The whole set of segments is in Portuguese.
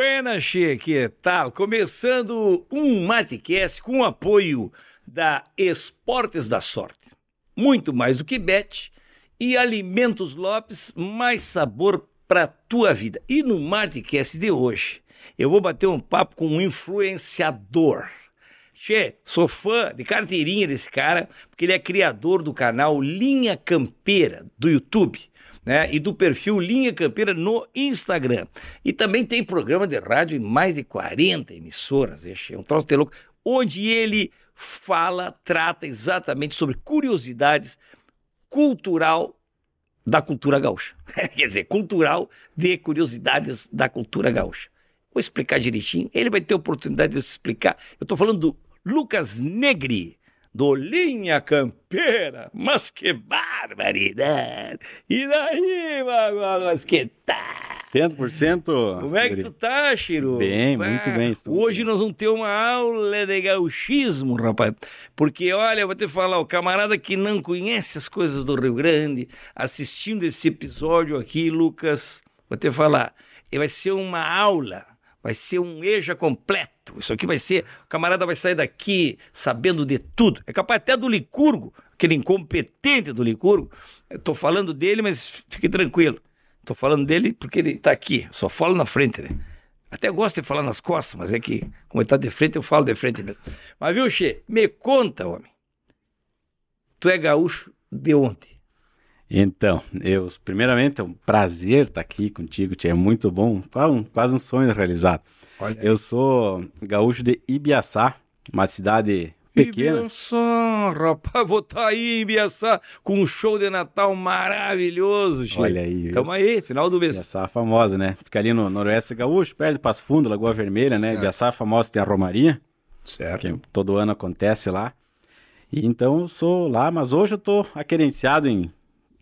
Buenas, che, que tal? Começando um Matecast com apoio da Esportes da Sorte. Muito mais do que bet e Alimentos Lopes, mais sabor para tua vida. E no Matecast de hoje, eu vou bater um papo com um influenciador. Che, sou fã de carteirinha desse cara, porque ele é criador do canal Linha Campeira do YouTube né? E do perfil Linha Campeira no Instagram. E também tem programa de rádio em mais de 40 emissoras, é um troço de louco, onde ele fala, trata exatamente sobre curiosidades cultural da cultura gaúcha. Quer dizer, cultural de curiosidades da cultura gaúcha. Vou explicar direitinho, ele vai ter oportunidade de explicar. Eu estou falando do Lucas Negri do Linha Campeira. Mas que barbaridade! E daí, Magola, mas que tá? 100%. Como é que tu tá, Chiru? Bem, muito bem. Hoje nós vamos ter uma aula de gauchismo, rapaz. Porque, olha, eu vou te falar, o camarada que não conhece as coisas do Rio Grande, assistindo esse episódio aqui, Lucas, vou te falar, vai ser uma aula vai ser um EJA completo. Isso aqui vai ser. O camarada vai sair daqui sabendo de tudo. É capaz até do Licurgo, aquele incompetente do Licurgo. Estou falando dele, mas fique tranquilo. Estou falando dele porque ele está aqui. Só falo na frente, né? Até gosto de falar nas costas, mas é que, como ele está de frente, eu falo de frente mesmo. Mas viu, Che? Me conta, homem. Tu é gaúcho de onde? Então, eu, primeiramente, é um prazer estar aqui contigo, tia. É muito bom, quase um, sonho realizado. Olha. Eu sou gaúcho de Ibiaçá, uma cidade pequena. Ibiaçá, rapaz, vou estar tá aí em Ibiaçá com um show de Natal maravilhoso, tia. Olha aí. Estamos aí, final do mês. Ibiaçá famosa, né? Fica ali no Noroeste Gaúcho, perto de Passo Fundo, Lagoa Vermelha, né? Certo. Ibiaçá famosa tem a Romaria. Certo. Que todo ano acontece lá. E então eu sou lá, mas hoje eu tô aquerenciado em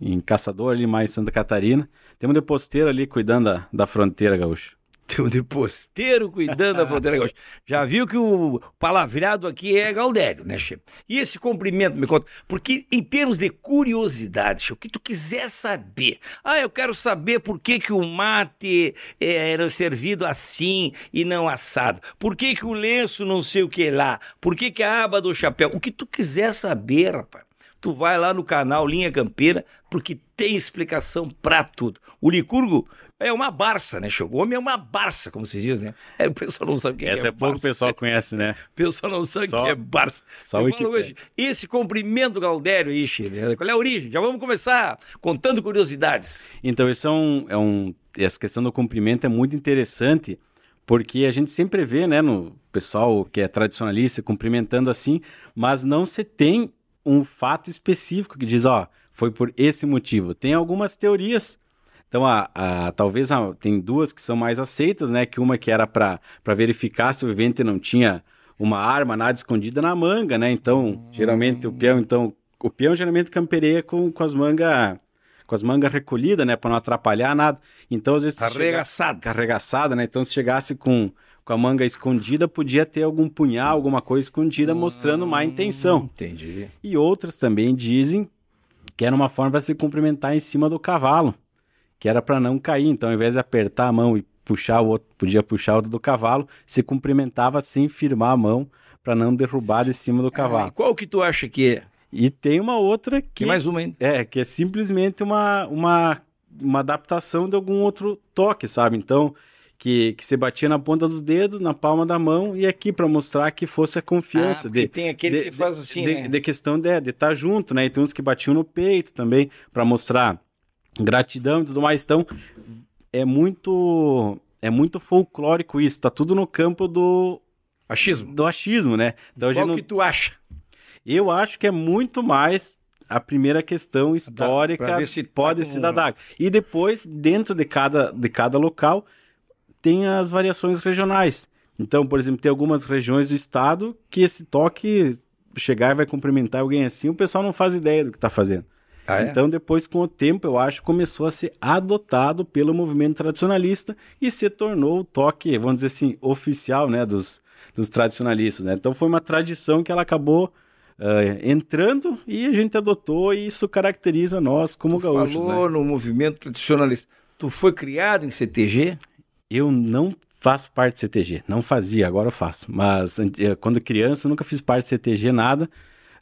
em Caçador, ali mais Santa Catarina. Tem um deposteiro ali cuidando da, da fronteira gaúcha. Tem um deposteiro cuidando da fronteira gaúcha. Já viu que o palavreado aqui é Galdério, né, Che? E esse cumprimento, me conta, porque em termos de curiosidade, Che, o que tu quiser saber. Ah, eu quero saber por que, que o mate é, era servido assim e não assado. Por que, que o lenço não sei o que lá. Por que, que a aba do chapéu. O que tu quiser saber, rapaz tu vai lá no canal Linha Campeira, porque tem explicação para tudo. O Licurgo é uma barça, né? O homem é uma barça, como se diz, né? É, o pessoal não sabe o que Essa é, é pouco o pessoal conhece, né? O pessoal não sabe o que é barça. Só o que hoje, Esse comprimento Galdério, ixi, né? qual é a origem? Já vamos começar contando curiosidades. Então, isso é um, é um... Essa questão do comprimento é muito interessante, porque a gente sempre vê, né, no pessoal que é tradicionalista cumprimentando assim, mas não se tem um fato específico que diz, ó, foi por esse motivo. Tem algumas teorias. Então, a, a talvez a, tem duas que são mais aceitas, né? Que uma que era para verificar se o vivente não tinha uma arma, nada escondida na manga, né? Então, geralmente o peão, então, o peão geralmente campereia com, com as mangas com as mangas recolhidas, né, para não atrapalhar nada. Então, às vezes arregaçada, arregaçada, né? Então, se chegasse com com a manga escondida, podia ter algum punhal, alguma coisa escondida, mostrando má intenção. Entendi. E outras também dizem que era uma forma para se cumprimentar em cima do cavalo, que era para não cair. Então, ao invés de apertar a mão e puxar o outro, podia puxar o outro do cavalo, se cumprimentava sem firmar a mão para não derrubar de cima do cavalo. Ah, qual que tu acha que é? E tem uma outra que. Tem mais uma ainda. É, que é simplesmente uma, uma, uma adaptação de algum outro toque, sabe? Então, que, que você batia na ponta dos dedos, na palma da mão e aqui para mostrar que fosse a confiança. Ah, de, tem aquele de, que faz assim, de, né? de questão de estar tá junto, né? E tem uns que batiam no peito também para mostrar gratidão e tudo mais. Então, é muito é muito folclórico isso, tá tudo no campo do achismo, do achismo, né? Então, Qual não... que tu acha? Eu acho que é muito mais a primeira questão histórica se pode tá ser da daga. E depois, dentro de cada, de cada local, tem as variações regionais. Então, por exemplo, tem algumas regiões do estado que esse toque chegar e vai cumprimentar alguém assim, o pessoal não faz ideia do que está fazendo. Ah, é? Então, depois, com o tempo, eu acho, começou a ser adotado pelo movimento tradicionalista e se tornou o toque, vamos dizer assim, oficial né, dos, dos tradicionalistas. Né? Então, foi uma tradição que ela acabou Uh, entrando e a gente adotou e isso caracteriza nós como tu gaúchos. falou né? no movimento tradicionalista. Tu foi criado em CTG? Eu não faço parte do CTG. Não fazia, agora eu faço. Mas eh, quando criança, eu nunca fiz parte do CTG, nada.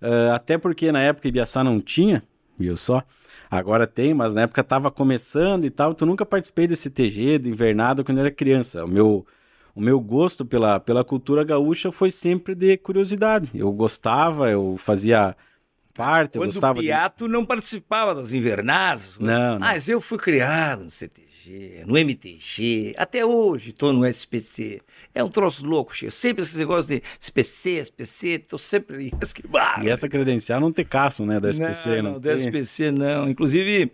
Uh, até porque na época Ibiaçá não tinha, viu só? Agora tem, mas na época estava começando e tal, então nunca participei desse CTG, de invernada, quando eu era criança. O meu, o meu gosto pela, pela cultura gaúcha foi sempre de curiosidade. Eu gostava, eu fazia parte, eu Quando gostava. o Piato de... não participava das invernadas. Não, não. Mas eu fui criado no CTG. No MTG, até hoje estou no SPC. É um troço louco, cheio. Sempre esse negócio de SPC, SPC, estou sempre esquivado. E essa credencial não tem caço, né, da SPC? Não, não, não do SPC não. Inclusive,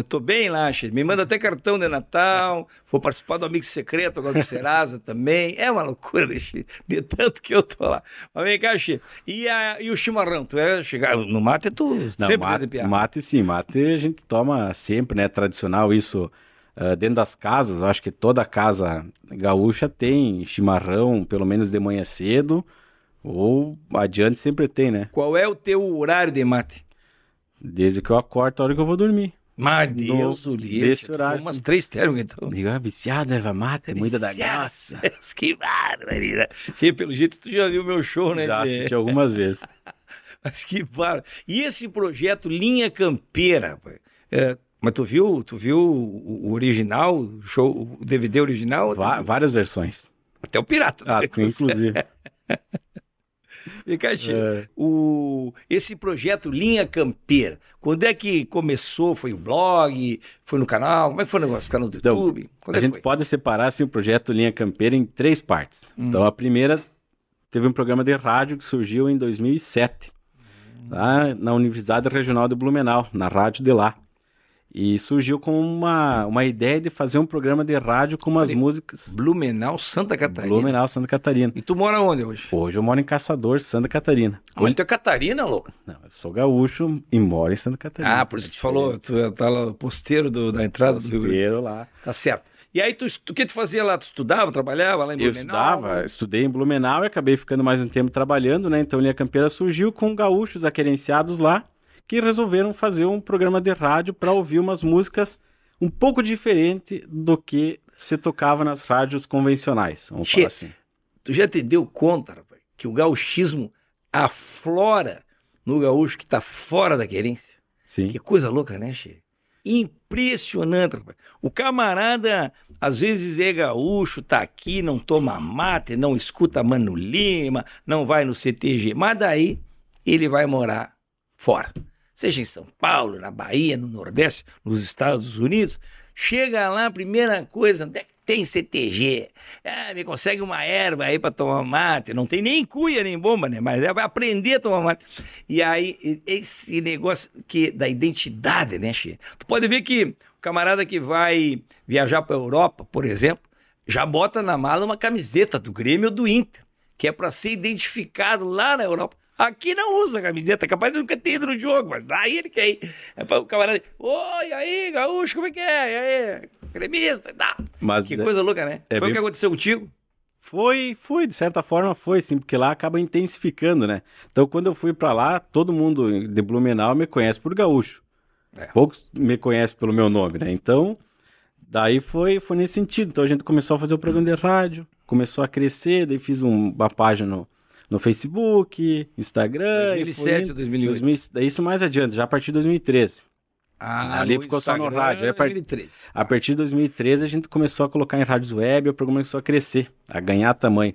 estou uh, bem lá, cheio. Me manda até cartão de Natal, vou participar do Amigo Secreto agora do Serasa também. É uma loucura, cheio, de tanto que eu tô lá. Mas vem cá, cheio. E, a, e o chimarrão? Tu é chegar no mate, tu não, sempre mate, mate sim, mate a gente toma sempre, né, tradicional isso Uh, dentro das casas, acho que toda casa gaúcha tem chimarrão, pelo menos de manhã cedo, ou adiante sempre tem, né? Qual é o teu horário de mate? Desde que eu acordo, a hora que eu vou dormir. Mas Deus o livre. Desse horário. Umas três térmicas, então. Digo, ah, viciado, erva mate, muita da graça. que barbaridade. Pelo jeito, tu já viu meu show, né? Já assisti algumas vezes. Mas que barbaridade. E esse projeto Linha Campeira, é, mas tu viu, tu viu o original, o show, o DVD original? Vá, várias versões. Até o pirata. Ah, inclusive. E, é. o, esse projeto Linha Campeira, quando é que começou? Foi o blog? Foi no canal? Como é que foi o negócio? Canal do então, YouTube? Quando a é gente foi? pode separar assim, o projeto Linha Campeira em três partes. Hum. Então, a primeira teve um programa de rádio que surgiu em 2007, hum. lá na Universidade Regional de Blumenau, na rádio de lá. E surgiu com uma, uma ideia de fazer um programa de rádio com umas músicas. Blumenau, Santa Catarina. Blumenau, Santa Catarina. E tu mora onde hoje? Hoje eu moro em Caçador, Santa Catarina. Onde tu é Catarina, louco? Não, eu sou gaúcho e moro em Santa Catarina. Ah, por isso que tu falou, tu tá lá, posteiro do, da entrada posteiro do Rio Posteiro lá. Tá certo. E aí, tu, o que tu fazia lá? Tu estudava, trabalhava lá em Blumenau? Eu estudava, estudei em Blumenau e acabei ficando mais um tempo trabalhando, né? Então, Linha Campeira surgiu com gaúchos aquerenciados lá que resolveram fazer um programa de rádio para ouvir umas músicas um pouco diferente do que se tocava nas rádios convencionais. Vamos che, falar assim. Tu já te deu conta, rapaz, que o gauchismo aflora no gaúcho que está fora da querência? Sim. Que coisa louca, né, Che? Impressionante, rapaz. O camarada, às vezes é gaúcho, tá aqui, não toma mate, não escuta Mano Lima, não vai no CTG, mas daí ele vai morar fora seja em São Paulo, na Bahia, no Nordeste, nos Estados Unidos, chega lá, primeira coisa, onde é que tem CTG? Ah, me consegue uma erva aí para tomar mate. Não tem nem cuia nem bomba, né? Mas é, vai aprender a tomar mate. E aí, esse negócio que da identidade, né, Che? Tu pode ver que o camarada que vai viajar para Europa, por exemplo, já bota na mala uma camiseta do Grêmio ou do Inter, que é para ser identificado lá na Europa. Aqui não usa camiseta, capaz de nunca ter ido no jogo, mas aí ele quer ir. É para o camarada. Oi, aí, gaúcho, como é que é? E aí, gremista, tá. Mas que é, coisa louca, né? É foi bem... o que aconteceu contigo? Foi, foi, de certa forma foi, sim, porque lá acaba intensificando, né? Então, quando eu fui para lá, todo mundo de Blumenau me conhece por gaúcho. É. Poucos me conhecem pelo meu nome, né? Então, daí foi, foi nesse sentido. Então, a gente começou a fazer o programa de rádio, começou a crescer, daí fiz um, uma página no, no Facebook, Instagram. 2007 ou 2008? 2000, isso mais adiante, já a partir de 2013. Ah, Ali ficou Instagram, só no rádio. Aí, a, part... a partir de 2013 a gente começou a colocar em rádios web, o programa começou a crescer, a ganhar tamanho.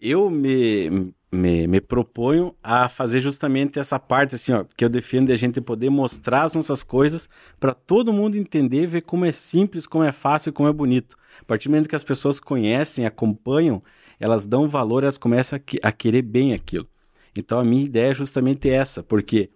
Eu me, me, me proponho a fazer justamente essa parte assim, ó, que eu defendo de a gente poder mostrar as nossas coisas para todo mundo entender, ver como é simples, como é fácil, como é bonito. A partir do momento que as pessoas conhecem, acompanham, elas dão valor, elas começam a, a querer bem aquilo. Então a minha ideia é justamente essa, porque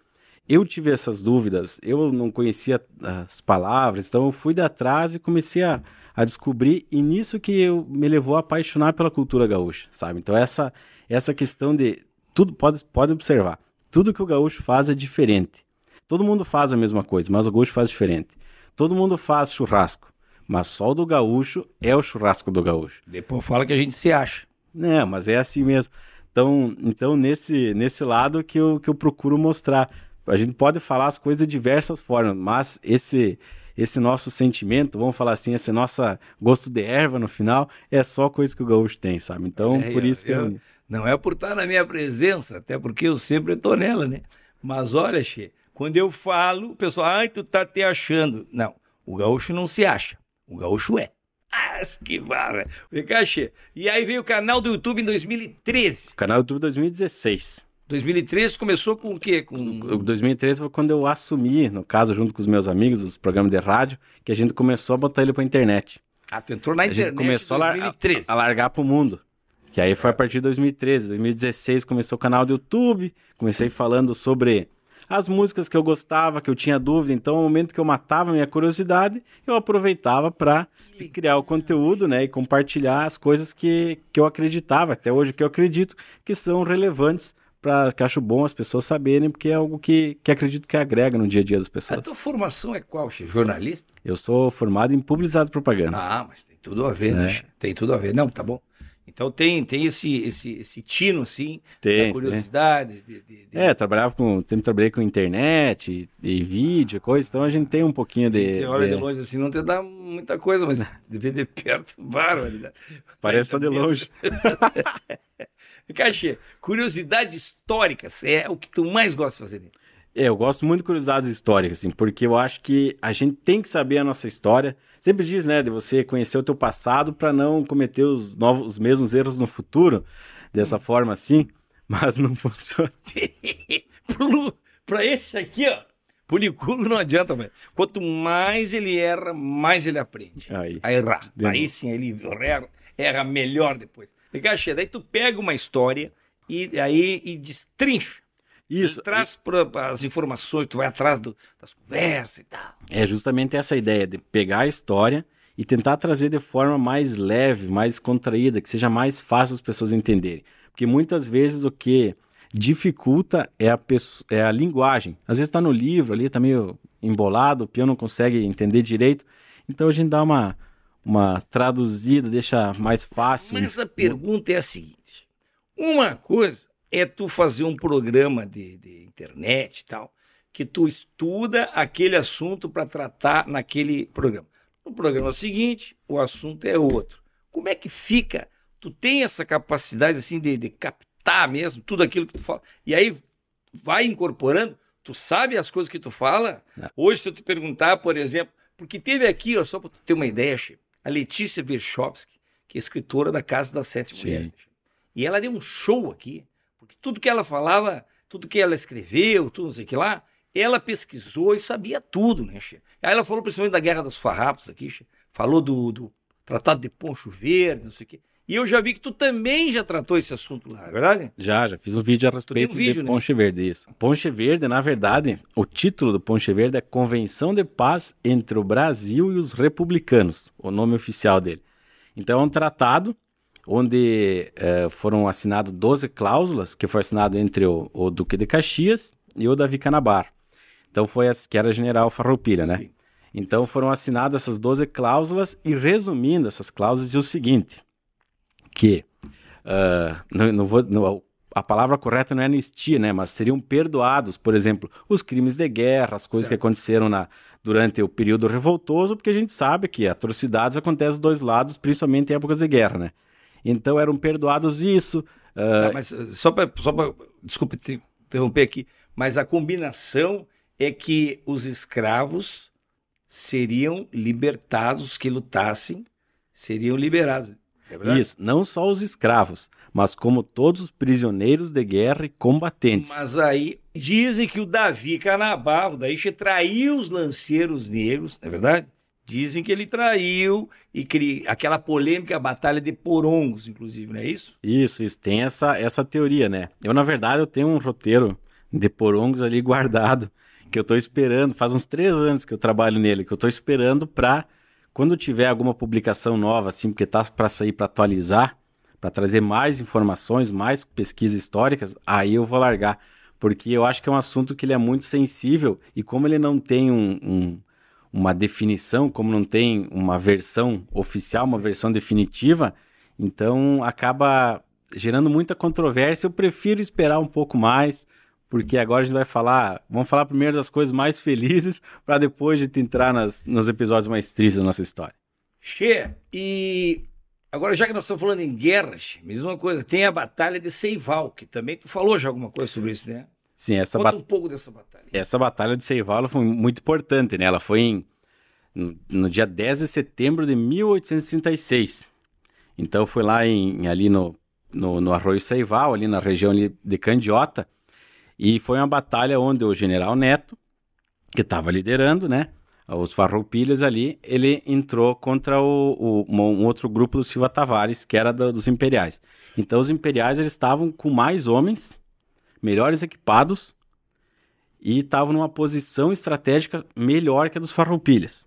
eu tive essas dúvidas, eu não conhecia as palavras, então eu fui de atrás e comecei a, a descobrir, e nisso que eu, me levou a apaixonar pela cultura gaúcha, sabe? Então essa, essa questão de, tudo pode, pode observar, tudo que o gaúcho faz é diferente. Todo mundo faz a mesma coisa, mas o gaúcho faz diferente. Todo mundo faz churrasco, mas só o do gaúcho é o churrasco do gaúcho. Depois fala que a gente se acha. Não, mas é assim mesmo. Então, então nesse, nesse lado que eu, que eu procuro mostrar. A gente pode falar as coisas de diversas formas, mas esse esse nosso sentimento, vamos falar assim, esse nosso gosto de erva no final, é só coisa que o gaúcho tem, sabe? Então, é, por isso que eu, eu... Não é por estar na minha presença, até porque eu sempre estou nela, né? Mas olha, Che, quando eu falo, o pessoal, ai, tu tá te achando. Não, o gaúcho não se acha, o gaúcho é. Ah, que barra. Che. E aí veio o canal do YouTube em 2013. Canal do YouTube 2016. 2013 começou com o quê? Com... 2013 foi quando eu assumi, no caso, junto com os meus amigos, os programas de rádio, que a gente começou a botar ele pra internet. Ah, tu entrou na a internet gente começou em 2013. A, a largar pro mundo. Que aí foi a partir de 2013. 2016 começou o canal do YouTube, comecei falando sobre as músicas que eu gostava, que eu tinha dúvida. Então, no momento que eu matava minha curiosidade, eu aproveitava para criar o conteúdo, né, e compartilhar as coisas que, que eu acreditava, até hoje que eu acredito que são relevantes para que acho bom as pessoas saberem, porque é algo que, que acredito que agrega no dia a dia das pessoas. A tua formação é qual, Che? Jornalista? Eu sou formado em publicidade e propaganda. Ah, mas tem tudo a ver, né, é. né? Tem tudo a ver. Não, tá bom. Então tem, tem esse, esse, esse tino, assim, tem, da curiosidade. De, de, de... É, trabalhava com. Sempre trabalhei com internet e, e vídeo, coisa, então a gente tem um pouquinho de. Você olha de, longe assim, não te dá muita coisa, mas de ver de perto, bárbaro. Parece só de longe. Cachê, curiosidades históricas é o que tu mais gosta de fazer. É, eu gosto muito de curiosidades históricas, assim, porque eu acho que a gente tem que saber a nossa história. Sempre diz, né, de você conhecer o teu passado para não cometer os, novos, os mesmos erros no futuro, dessa forma assim, mas não funciona. para esse aqui, ó, Puliculo não adianta, velho. Quanto mais ele erra, mais ele aprende aí. a errar. Aí sim, ele erra, erra melhor depois. Cachê, daí tu pega uma história e aí e destrincha. Isso. Tu traz para as informações, tu vai atrás do, das conversas e tal. É justamente essa ideia de pegar a história e tentar trazer de forma mais leve, mais contraída, que seja mais fácil as pessoas entenderem. Porque muitas vezes o que dificulta é a, pessoa, é a linguagem. Às vezes está no livro ali, está meio embolado, o peão não consegue entender direito. Então a gente dá uma, uma traduzida, deixa mais fácil. Mas a pergunta é a seguinte: uma coisa é tu fazer um programa de, de internet e tal, que tu estuda aquele assunto para tratar naquele programa. No programa seguinte, o assunto é outro. Como é que fica? Tu tem essa capacidade assim de, de captar mesmo tudo aquilo que tu fala. E aí vai incorporando, tu sabe as coisas que tu fala. Não. Hoje, se eu te perguntar, por exemplo, porque teve aqui, ó, só para ter uma ideia, a Letícia Verchovski, que é escritora da Casa das Sete Sim. Mulheres. E ela deu um show aqui tudo que ela falava, tudo que ela escreveu, tudo não sei o que lá, ela pesquisou e sabia tudo, né, Che? Aí ela falou principalmente da Guerra dos Farrapos aqui, che? falou do, do Tratado de Poncho Verde, não sei o quê. E eu já vi que tu também já tratou esse assunto lá, é verdade? Já, já fiz um vídeo a respeito um vídeo, de né? Ponche Verde, isso. Ponche Verde, na verdade, o título do Ponche Verde é Convenção de Paz entre o Brasil e os Republicanos, o nome oficial dele. Então é um tratado onde é, foram assinadas 12 cláusulas, que foi assinado entre o, o, Duque de Caxias e o Davi Canabar. Então foi as, que era General Farroupilha, né? Sim. Então foram assinadas essas 12 cláusulas e resumindo essas cláusulas é o seguinte, que uh, não, não vou, não, a palavra correta não é anistia, né? Mas seriam perdoados, por exemplo, os crimes de guerra, as coisas certo. que aconteceram na, durante o período revoltoso, porque a gente sabe que atrocidades acontecem dos dois lados, principalmente em épocas de guerra, né? Então eram perdoados isso. Uh... Tá, mas eh, só para. Só desculpe te interromper aqui, mas a combinação é que os escravos seriam libertados, que lutassem, seriam liberados. É Isso, não só os escravos, mas como todos os prisioneiros de guerra e combatentes. Mas aí dizem que o Davi Canabarro, daí traiu os lanceiros negros, não é verdade? Dizem que ele traiu e que aquela polêmica, batalha de Porongos, inclusive, não é isso? Isso, isso. Tem essa, essa teoria, né? Eu, na verdade, eu tenho um roteiro de Porongos ali guardado, que eu estou esperando, faz uns três anos que eu trabalho nele, que eu estou esperando para, quando tiver alguma publicação nova, assim, porque tá para sair para atualizar, para trazer mais informações, mais pesquisas históricas, aí eu vou largar. Porque eu acho que é um assunto que ele é muito sensível e como ele não tem um, um uma definição, como não tem uma versão oficial, uma versão definitiva, então acaba gerando muita controvérsia. Eu prefiro esperar um pouco mais porque agora a gente vai falar, vamos falar primeiro das coisas mais felizes para depois a gente entrar nas, nos episódios mais tristes da nossa história. Che, e agora já que nós estamos falando em guerras, mesma coisa, tem a Batalha de Seival, que também tu falou já alguma coisa sobre isso, né? Sim, essa Conta um pouco dessa batalha. Essa batalha de Seival foi muito importante, né? Ela foi em, no dia 10 de setembro de 1836. Então foi lá em, ali no, no, no Arroio Seival, ali na região de Candiota, e foi uma batalha onde o general Neto, que estava liderando, né? Os farroupilhas ali, ele entrou contra o, o, um outro grupo do Silva Tavares, que era do, dos imperiais. Então os imperiais eles estavam com mais homens, melhores equipados, e estavam numa posição estratégica melhor que a dos farroupilhas.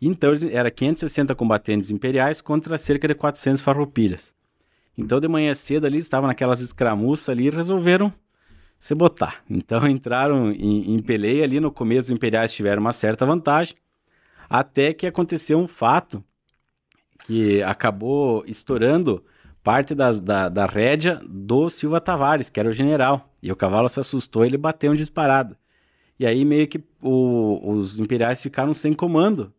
Então era 560 combatentes imperiais contra cerca de 400 farroupilhas. Então de manhã cedo ali estavam naquelas escramuças ali e resolveram se botar. Então entraram em, em peleia ali no começo, os imperiais tiveram uma certa vantagem, até que aconteceu um fato que acabou estourando parte das, da, da rédea do Silva Tavares, que era o general. E o cavalo se assustou e ele bateu um disparado. E aí meio que o, os imperiais ficaram sem comando.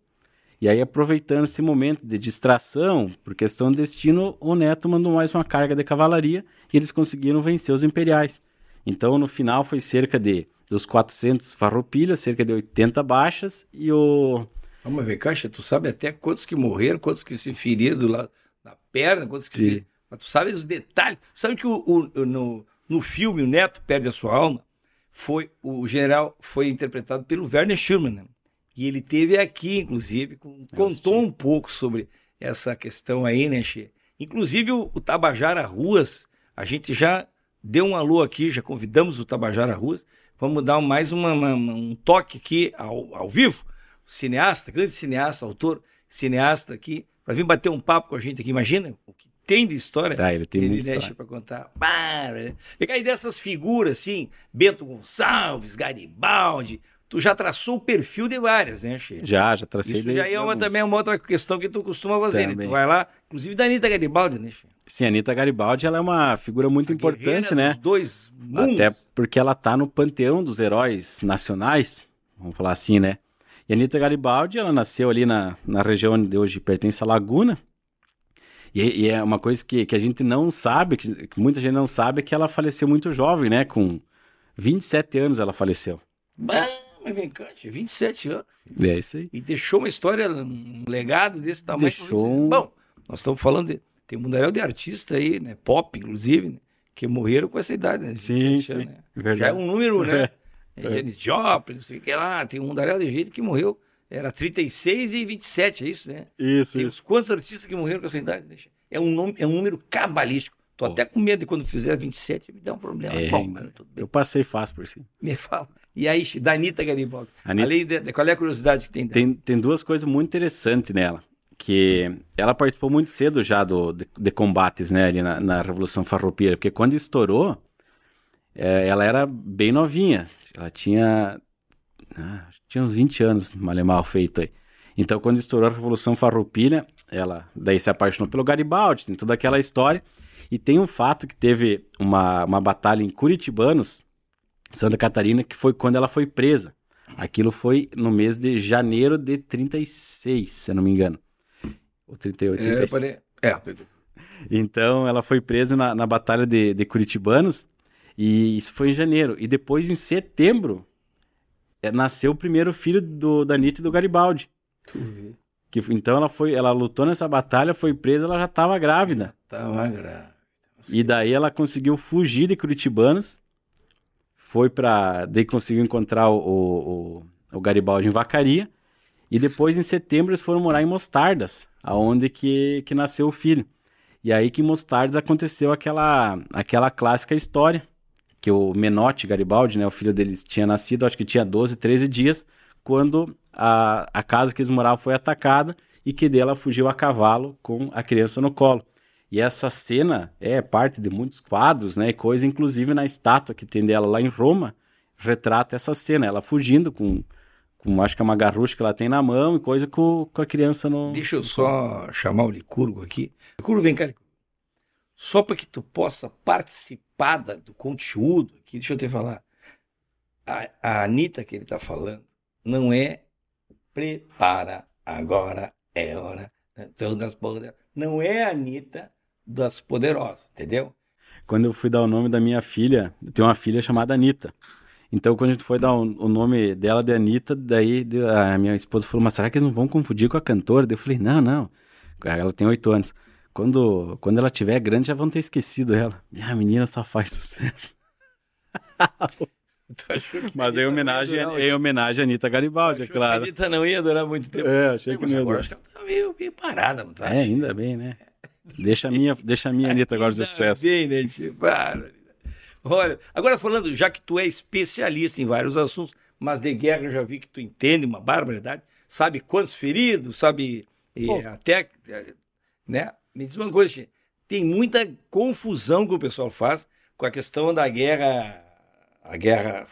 E aí, aproveitando esse momento de distração, por questão do destino, o Neto mandou mais uma carga de cavalaria e eles conseguiram vencer os imperiais. Então, no final, foi cerca de dos 400 farroupilhas, cerca de 80 baixas e o... Vamos ver, Caixa, tu sabe até quantos que morreram, quantos que se feriram lá na perna, quantos que... Mas tu sabe os detalhes. Tu sabe que o, o, no, no filme o Neto perde a sua alma? Foi, o general foi interpretado pelo Werner Schumann. Né? E ele teve aqui, inclusive, contou um pouco sobre essa questão aí, né, Che? Inclusive o, o Tabajara Ruas, a gente já deu um alô aqui, já convidamos o Tabajara Ruas. Vamos dar mais uma, uma, um toque aqui ao, ao vivo. Cineasta, grande cineasta, autor, cineasta aqui, para vir bater um papo com a gente aqui. Imagina o que tem de história. Tá, ele tem ele deixa para contar. Para? E aí dessas figuras assim, Bento Gonçalves, Garibaldi, tu já traçou o perfil de várias, né, Che? Já, já tracei. Isso já é uma, também uma outra questão que tu costuma fazer, né? Tu vai lá, inclusive da Anitta Garibaldi, né, Che? Sim, a Anitta Garibaldi ela é uma figura muito a importante, né? Dos dois mundos. Até porque ela tá no panteão dos heróis nacionais, vamos falar assim, né? E a Anitta Garibaldi, ela nasceu ali na, na região onde hoje pertence a Laguna. E, e é uma coisa que, que a gente não sabe, que, que muita gente não sabe, é que ela faleceu muito jovem, né? Com 27 anos ela faleceu. Bah, mas vem cá, 27 anos. Filho. É isso aí. E deixou uma história, um legado desse tamanho. Deixou... Bom, nós estamos falando de tem um mundaréu de artistas aí, né? Pop, inclusive, né? que morreram com essa idade, né? Sim, sim. Anos, né? Já é um número, né? É. é. Janis Joplin, não sei o que lá. Tem um mundaréu de gente que morreu. Era 36 e 27, é isso, né? Isso, Tem isso. Quantos artistas que morreram com essa idade? Né? É um, nome, é um número cabalístico. Tô até com medo de quando fizer 27 me dá um problema. É, Bom, mano, eu passei fácil por cima. Me fala. E aí, da Anitta Garibaldi. Anitta... Além de, de, qual é a curiosidade que tem dela? Tem, tem duas coisas muito interessantes nela que ela participou muito cedo já do, de, de combates, né, ali na, na, Revolução Farroupilha, porque quando estourou, é, ela era bem novinha, ela tinha, ah, tinha uns 20 anos, mal e mal feito aí. Então, quando estourou a Revolução Farroupilha, ela daí se apaixonou pelo Garibaldi, tem toda aquela história, e tem um fato que teve uma, uma batalha em Curitibanos, Santa Catarina, que foi quando ela foi presa. Aquilo foi no mês de janeiro de 36, se eu não me engano. Ou 38, 36. É, é. Então ela foi presa na, na Batalha de, de Curitibanos e isso foi em janeiro. E depois, em setembro, nasceu o primeiro filho do, da Anitta e do Garibaldi. Tu vê. Que, então ela foi, ela lutou nessa batalha, foi presa, ela já estava grávida. Estava grávida. E daí ela conseguiu fugir de Curitibanos, foi para, daí conseguiu encontrar o, o, o Garibaldi em Vacaria e depois, em setembro, eles foram morar em Mostardas, aonde que, que nasceu o filho. E aí que em Mostardas aconteceu aquela, aquela clássica história, que o Menotti Garibaldi, né, o filho deles, tinha nascido, acho que tinha 12, 13 dias, quando a, a casa que eles moravam foi atacada e que dela fugiu a cavalo com a criança no colo. E essa cena é parte de muitos quadros, né, coisa inclusive na estátua que tem dela lá em Roma, retrata essa cena, ela fugindo com com acho que é uma garrucha que ela tem na mão e coisa com, com a criança no. Deixa eu só chamar o Licurgo aqui. Licurgo, vem cá, Licurgo. Só para que tu possa participar do conteúdo aqui, deixa eu te falar. a, a Anitta que ele está falando não é prepara, agora é hora. Todas poderosas. Não é a Anitta das poderosas, entendeu? Quando eu fui dar o nome da minha filha, eu tenho uma filha chamada Anitta. Então, quando a gente foi dar o, o nome dela de Anitta, daí a minha esposa falou, mas será que eles não vão confundir com a cantora? Daí eu falei, não, não. Ela tem oito anos. Quando, quando ela tiver grande, já vão ter esquecido ela. Minha menina só faz sucesso. Mas em homenagem, em homenagem a Anitta Garibaldi, é claro. a Anitta não ia durar muito tempo. É, achei que não agora acho que ela tá meio, meio parada, não tá? É, ainda bem, né? Deixa a minha, deixa a minha Anitta agora de sucesso. bem, né? Para. Olha, agora falando, já que tu é especialista em vários assuntos, mas de guerra eu já vi que tu entende uma barbaridade, sabe quantos feridos, sabe e até, né? Me diz uma coisa, tem muita confusão que o pessoal faz com a questão da guerra, a guerra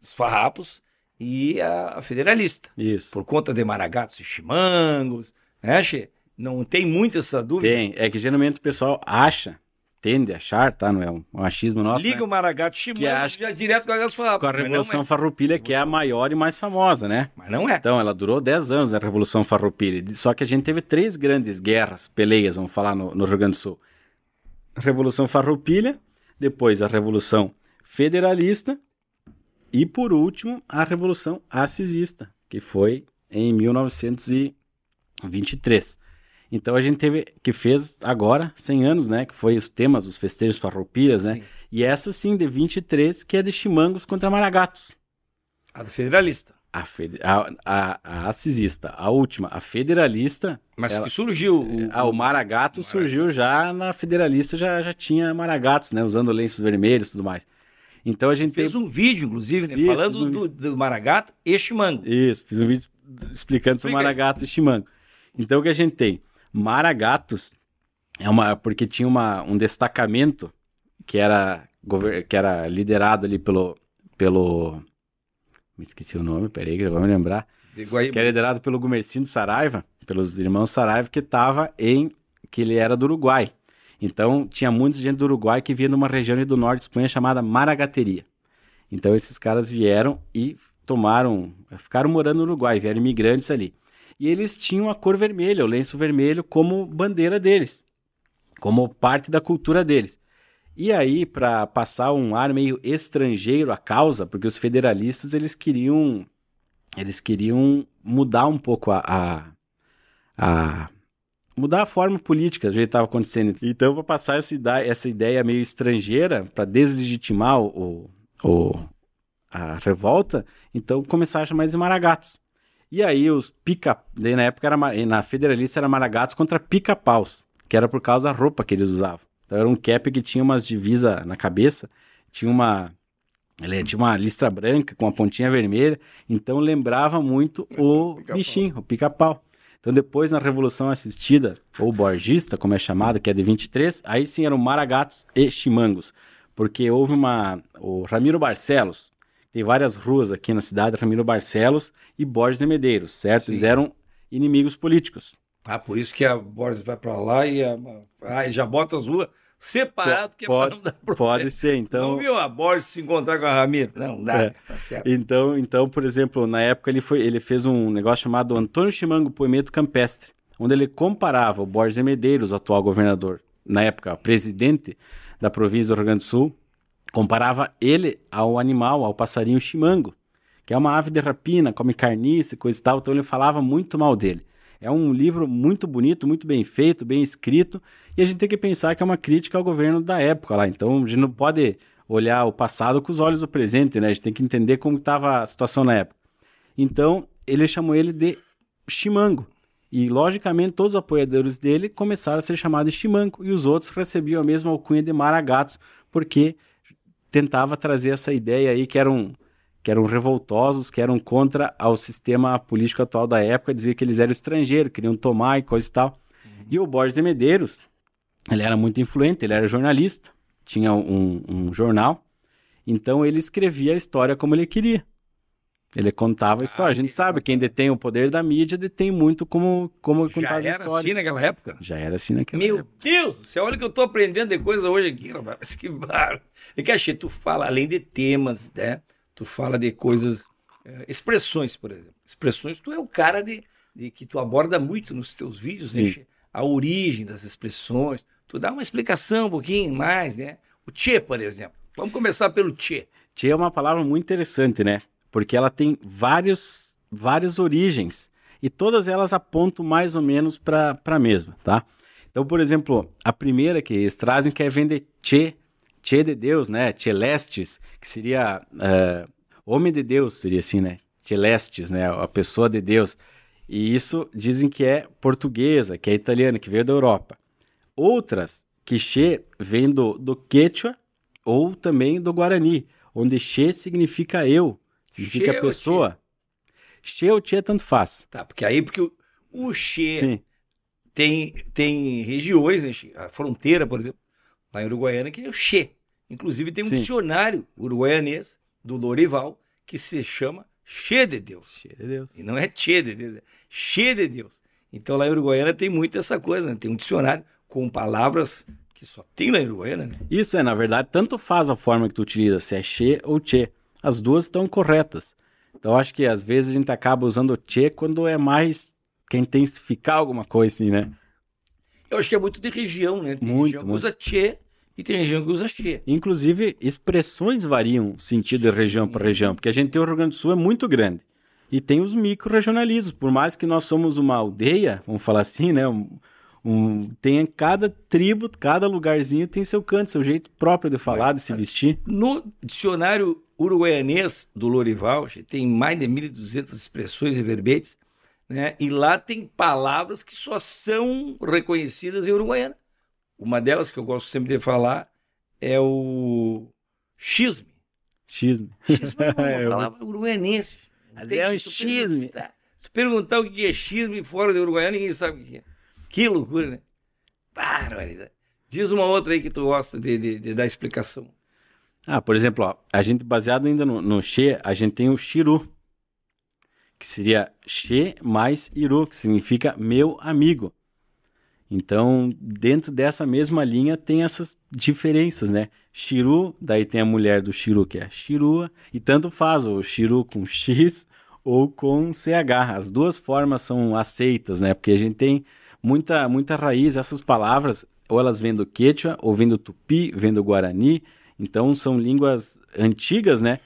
dos farrapos e a, federalista. Isso. Por conta de maragatos e chimangos, né, Che? Não tem muito essa dúvida? Tem, é que geralmente o pessoal acha tende a achar, tá? Não é um, um achismo nosso. Liga né? o Maragato Chimango acha... já direto com a Farrapos. Com a Revolução é. Farroupilha, que é a maior e mais famosa, né? Mas não é. Então, ela durou 10 anos, a Revolução Farroupilha. Só que a gente teve três grandes guerras, peleias, vamos falar, no, no Rio Grande do Sul. Revolução Farroupilha, depois a Revolução Federalista e, por último, a Revolução Assisista, que foi em 1923. Então a gente teve, que fez agora 100 anos, né? Que foi os temas dos festejos farroupilhas, né? Sim. E essa sim, de 23, que é de Chimangos contra Maragatos. A federalista. A, a, a, a assisista, a última, a federalista. Mas ela, que surgiu. O, a, o Maragato o surgiu já na federalista, já, já tinha Maragatos, né? Usando lenços vermelhos e tudo mais. Então a gente fez tem... um vídeo, inclusive, né? fiz, falando um... do, do Maragato e Chimango. Isso, fiz um vídeo explicando sobre Maragato e Chimango. Então o que a gente tem? Maragatos é uma porque tinha uma, um destacamento que era que era liderado ali pelo pelo me esqueci o nome, peraí que eu vou me lembrar. Que era liderado pelo Gumercindo Saraiva, pelos irmãos Saraiva, que estava em. que ele era do Uruguai. Então tinha muita gente do Uruguai que vinha de uma região do norte de Espanha chamada Maragateria. Então esses caras vieram e tomaram. ficaram morando no Uruguai, vieram imigrantes ali e eles tinham a cor vermelha, o lenço vermelho, como bandeira deles, como parte da cultura deles. E aí, para passar um ar meio estrangeiro à causa, porque os federalistas eles queriam eles queriam mudar um pouco a, a, a mudar a forma política do jeito que estava acontecendo. Então, para passar essa ideia, essa ideia meio estrangeira, para deslegitimar o, o, a revolta, então começaram a chamar eles de maragatos. E aí os pica... Daí na época, era, na Federalista era Maragatos contra pica-paus, que era por causa da roupa que eles usavam. Então era um cap que tinha umas divisas na cabeça, tinha uma... Ele tinha uma listra branca com uma pontinha vermelha, então lembrava muito o pica bichinho, o pica-pau. Então depois na Revolução Assistida, ou Borgista, como é chamada, que é de 23, aí sim eram Maragatos e Chimangos, porque houve uma... O Ramiro Barcelos, tem várias ruas aqui na cidade, Ramiro Barcelos e Borges de Medeiros, certo? Sim. Eles eram inimigos políticos. Ah, por isso que a Borges vai para lá e, a, ah, já bota as ruas separado, que pode, é não dar problema. Pode ser, então. Não viu a Borges se encontrar com a Ramiro? Não, dá, é. tá certo. Então, então, por exemplo, na época ele, foi, ele fez um negócio chamado Antônio Chimango Poemeto Campestre, onde ele comparava o Borges de Medeiros, o atual governador, na época presidente da província do Rio Grande do Sul, comparava ele ao animal, ao passarinho chimango, que é uma ave de rapina, come carniça e coisa e tal, então ele falava muito mal dele. É um livro muito bonito, muito bem feito, bem escrito, e a gente tem que pensar que é uma crítica ao governo da época lá. Então a gente não pode olhar o passado com os olhos do presente, né? A gente tem que entender como estava a situação na época. Então ele chamou ele de chimango. E, logicamente, todos os apoiadores dele começaram a ser chamados de chimango, e os outros recebiam a mesma alcunha de maragatos, porque tentava trazer essa ideia aí que eram, que eram revoltosos, que eram contra ao sistema político atual da época, dizia que eles eram estrangeiros, queriam tomar e coisa e tal. Uhum. E o Borges de Medeiros, ele era muito influente, ele era jornalista, tinha um, um jornal, então ele escrevia a história como ele queria. Ele contava a história. Ah, a gente sabe, quem detém o poder da mídia detém muito como, como contar as histórias. Já era assim naquela época? Já era assim naquela Meu época. Meu Deus, você olha que eu estou aprendendo de coisa hoje aqui, rapaz. Que barro. É que achei, tu fala, além de temas, né? tu fala de coisas, é, expressões, por exemplo. Expressões, tu é o cara de, de que tu aborda muito nos teus vídeos, né? a origem das expressões, tu dá uma explicação um pouquinho mais, né? O tchê, por exemplo. Vamos começar pelo tchê. Tchê é uma palavra muito interessante, né? Porque ela tem vários, várias origens e todas elas apontam mais ou menos para a mesma, tá? Então, por exemplo, a primeira que eles trazem que é vender tchê, tchê de Deus, né? Tchelestes, que seria uh, homem de Deus, seria assim, né? Tchelestes, né? A pessoa de Deus. E isso dizem que é portuguesa, que é italiana, que veio da Europa. Outras, que Che vem do, do Quechua ou também do Guarani, onde Che significa eu, significa che pessoa. Che ou Che tanto faz. Tá, porque aí porque o, o Che tem, tem regiões, né, a fronteira, por exemplo, lá em Uruguaiana, que é o Che. Inclusive tem um Sim. dicionário uruguaianês do Lorival que se chama Che de Deus. Che de Deus. E não é Che de Deus, é Che de Deus. Então lá em Uruguaiana tem muito essa coisa, né? tem um dicionário com palavras que só tem lá em Uruguaiana. Né? Isso é, na verdade, tanto faz a forma que tu utiliza, se é Che ou Che. As duas estão corretas. Então acho que às vezes a gente acaba usando Che quando é mais quer intensificar alguma coisa assim, né? Eu acho que é muito de região, né? Tem muito, região que muito. usa Che e tem região que usa Che. Inclusive, expressões variam sentido de região para região, porque a gente tem o Rio Grande do Sul é muito grande. E tem os micro-regionalismos. Por mais que nós somos uma aldeia, vamos falar assim, né? Um, um, tem cada tribo, cada lugarzinho tem seu canto, seu jeito próprio de falar, de se vestir. No dicionário uruguaianês do Lorival, tem mais de 1.200 expressões e verbetes, né? e lá tem palavras que só são reconhecidas em Uruguaiana. Uma delas que eu gosto sempre de falar é o xisme. Xisme. Xisme é uma é, palavra uruguaianense. É um xisme. Se perguntar o que é xisme fora de Uruguaiana, ninguém sabe o que é. Que loucura, né? Barbaridade. Diz uma outra aí que tu gosta de, de, de dar explicação. Ah, por exemplo, ó, a gente, baseado ainda no, no a gente tem o Xiru, que seria Xê mais Iru, que significa meu amigo. Então, dentro dessa mesma linha tem essas diferenças, né? Shiru, daí tem a mulher do Shiru, que é Shirua, e tanto faz o Shiru com X ou com CH. As duas formas são aceitas, né? Porque a gente tem muita, muita raiz, essas palavras, ou elas vêm do Quechua, ou vêm do Tupi, vêm do Guarani, então são línguas antigas, né?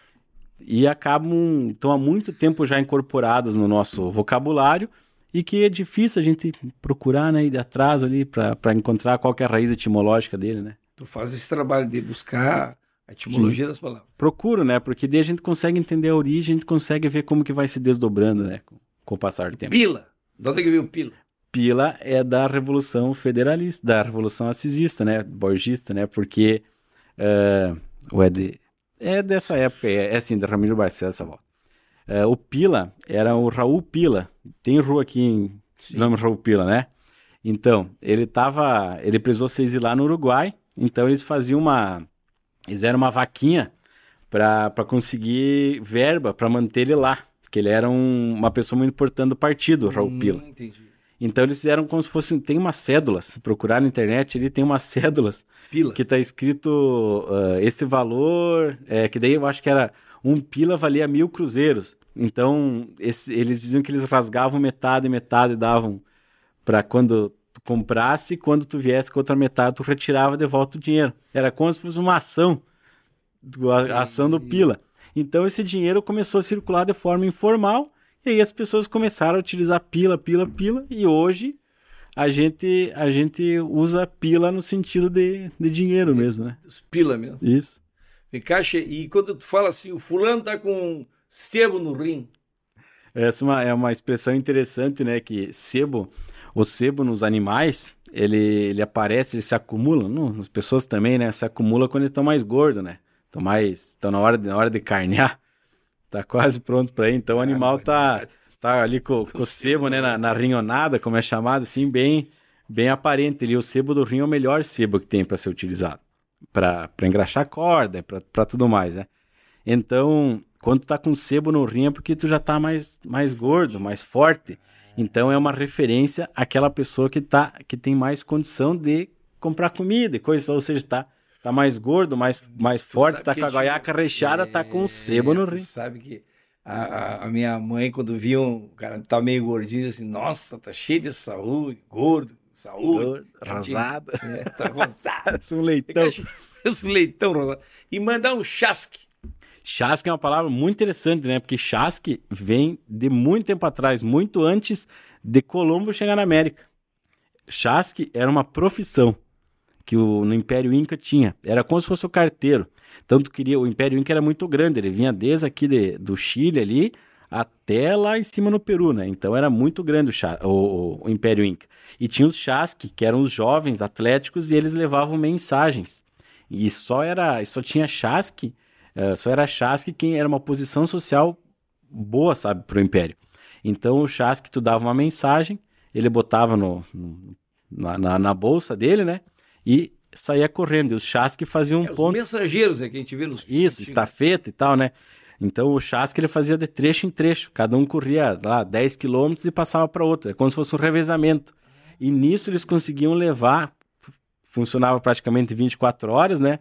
E acabam, estão há muito tempo já incorporadas no nosso vocabulário e que é difícil a gente procurar, né, ir atrás ali para encontrar qual é a raiz etimológica dele, né? Tu faz esse trabalho de buscar a etimologia Sim. das palavras. Procuro, né? Porque daí a gente consegue entender a origem, a gente consegue ver como que vai se desdobrando, né? Com, com o passar do tempo. Pila. De onde é que veio pila? Pila é da Revolução Federalista, da Revolução Assisista, né? Borgista, né? Porque uh, o Ed, é dessa época, é, é assim, da Ramiro Barcelos, essa volta. Uh, o Pila era o Raul Pila. Tem rua aqui em Sim. nome Raul Pila, né? Então, ele tava. Ele precisou se exilar no Uruguai. Então eles faziam uma. Eles eram uma vaquinha para conseguir verba para manter ele lá. Porque ele era um, uma pessoa muito importante do partido, Raul hum, Pila. Entendi. Então eles fizeram como se fosse. Tem umas cédulas. Se procurar na internet, ele tem umas cédulas. Pila. Que tá escrito uh, esse valor. É, que daí eu acho que era. Um pila valia mil cruzeiros. Então esse, eles diziam que eles rasgavam metade, metade davam para quando tu comprasse, quando tu viesse com outra metade, tu retirava de volta o dinheiro. Era como se fosse uma ação, a ação do pila. Então esse dinheiro começou a circular de forma informal e aí as pessoas começaram a utilizar pila, pila, pila, e hoje a gente, a gente usa pila no sentido de, de dinheiro mesmo, né? Pila mesmo. Isso. Encaixa, e quando tu fala assim, o fulano tá com sebo no rim. Essa é uma, é uma expressão interessante, né? Que sebo, o sebo nos animais, ele, ele aparece, ele se acumula, não, nas pessoas também, né? Se acumula quando estão mais gordos, né? Estão mais. Estão na hora, na hora de carnear. Tá quase pronto para ir. Então o animal tá, tá ali com, com o sebo, né, na, na rinhonada, como é chamado, assim, bem, bem aparente. E o sebo do rim é o melhor sebo que tem para ser utilizado. Para engraxar corda, para tudo mais, né? Então, quando tu tá com sebo no rim é porque tu já tá mais, mais gordo, mais forte. Então é uma referência àquela pessoa que, tá, que tem mais condição de comprar comida e coisas, ou seja, tá, tá mais gordo, mais, mais forte, tá com a goiaca recheada, é, tá com é, sebo no rim. sabe que a, a, minha mãe, quando via um cara tá meio gordinho, assim, nossa, tá cheio de saúde, gordo, saúde. Gordo, rosado. É, tá rosado. um leitão. um leitão rosado. E mandar um chasque. Chasque é uma palavra muito interessante, né? Porque chasque vem de muito tempo atrás, muito antes de Colombo chegar na América. Chasque era uma profissão que o, no Império Inca tinha. Era como se fosse o carteiro. Tanto queria o Império Inca era muito grande, ele vinha desde aqui de, do Chile ali até lá em cima no Peru, né? Então era muito grande o, o, o Império Inca. E tinha os chasque, que eram os jovens atléticos e eles levavam mensagens. E só era, só tinha chasque, uh, só era chasque quem era uma posição social boa, sabe, para o Império. Então o chasque tu dava uma mensagem, ele botava no, no na, na, na bolsa dele, né? E saía correndo. E os chasque faziam um é, ponto. Os mensageiros é que a gente vê nos Isso, estafeta e tal, né? Então o chasque ele fazia de trecho em trecho. Cada um corria lá 10 quilômetros e passava para outro. É como se fosse um revezamento. E nisso eles conseguiam levar, funcionava praticamente 24 horas, né?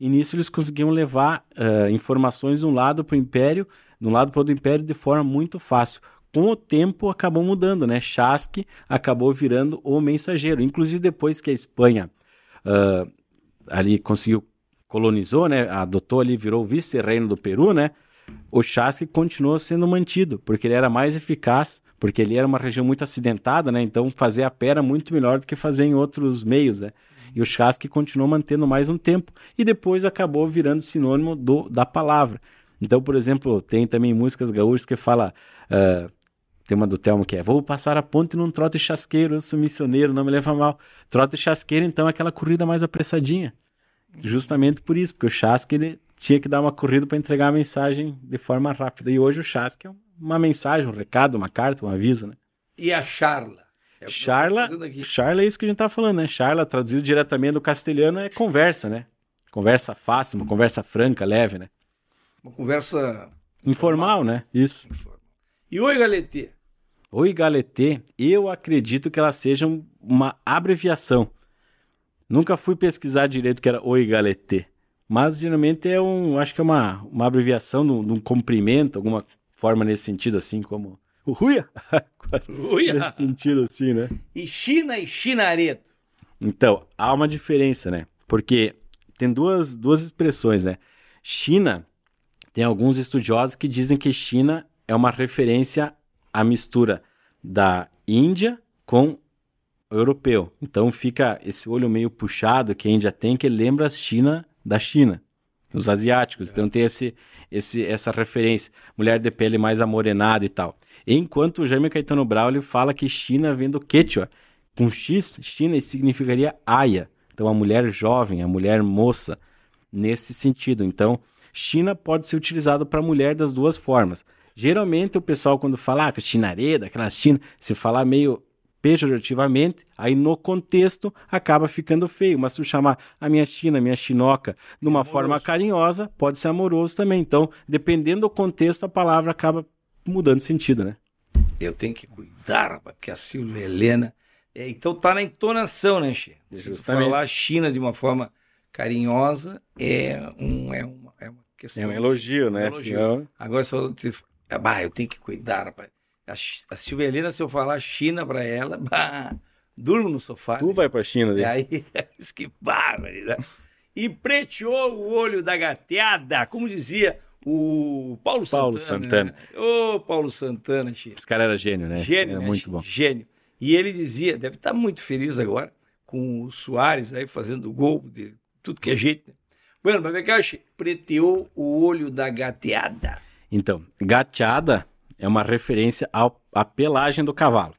E nisso eles conseguiam levar uh, informações de um lado para o império, de um lado para o império de forma muito fácil. Com o tempo acabou mudando, né? Chasque acabou virando o mensageiro. Inclusive depois que a Espanha uh, ali conseguiu, colonizou, né? Adotou ali, virou vice-reino do Peru, né? O chasque continuou sendo mantido, porque ele era mais eficaz, porque ele era uma região muito acidentada, né? Então fazer a pé era muito melhor do que fazer em outros meios, né? E o chasque continuou mantendo mais um tempo e depois acabou virando sinônimo do, da palavra. Então, por exemplo, tem também músicas gaúchas que fala uh, tem uma do Telmo que é: Vou passar a ponte num trote chasqueiro, eu sou missioneiro, não me leva mal. Trote chasqueiro, então, é aquela corrida mais apressadinha. Justamente por isso, porque o chasque ele tinha que dar uma corrida para entregar a mensagem de forma rápida. E hoje o chasque é uma mensagem, um recado, uma carta, um aviso, né? E a charla? É charla, charla é isso que a gente tá falando, né? Charla, traduzido diretamente do castelhano, é conversa, né? Conversa fácil, uma conversa franca, leve, né? Uma conversa... Informal, né? Isso. Informal. E oi, Galete? Oi Galetê, eu acredito que ela seja uma abreviação. Nunca fui pesquisar direito o que era Oi Galetê, mas geralmente é um, acho que é uma, uma abreviação de um, de comprimento, alguma forma nesse sentido, assim como o Ruia. Ruia. nesse sentido assim, né? E China e Chinareto. Então, há uma diferença, né? Porque tem duas, duas expressões, né? China, tem alguns estudiosos que dizem que China é uma referência a mistura da Índia com europeu. Então fica esse olho meio puxado que a Índia tem, que lembra a China da China, os asiáticos. Então tem esse, esse, essa referência. Mulher de pele mais amorenada e tal. Enquanto o Jaime Caetano Braulio fala que China vem do Quechua. Com X, China significaria aia. Então a mulher jovem, a mulher moça, nesse sentido. Então, China pode ser utilizado para mulher das duas formas. Geralmente o pessoal, quando fala ah, chinareda, aquela china, se falar meio pejorativamente, aí no contexto acaba ficando feio. Mas se tu chamar a minha china, a minha chinoca, de uma forma carinhosa, pode ser amoroso também. Então, dependendo do contexto, a palavra acaba mudando sentido, né? Eu tenho que cuidar, rapaz, porque a Silvia Helena. É, então tá na entonação, né, Che? Se tu falar China de uma forma carinhosa, é, um, é, uma, é uma questão. É um elogio, né? É um elogio. Agora, se eu Bah, eu tenho que cuidar, rapaz. A, a Silvelina, se eu falar China para ela, bah, durmo no sofá. Tu né? vai pra China, né? E aí, que barbaridade. E preteou o olho da gateada, como dizia o Paulo, Paulo Santana. Ô, oh, Paulo Santana, Chico. Esse cara era gênio, né? Gênio, era né, muito bom. Gênio. E ele dizia, deve estar muito feliz agora, com o Soares aí fazendo gol de tudo que é jeito. Né? Bueno, mas que eu preteou o olho da gateada. Então, gateada é uma referência ao, à pelagem do cavalo.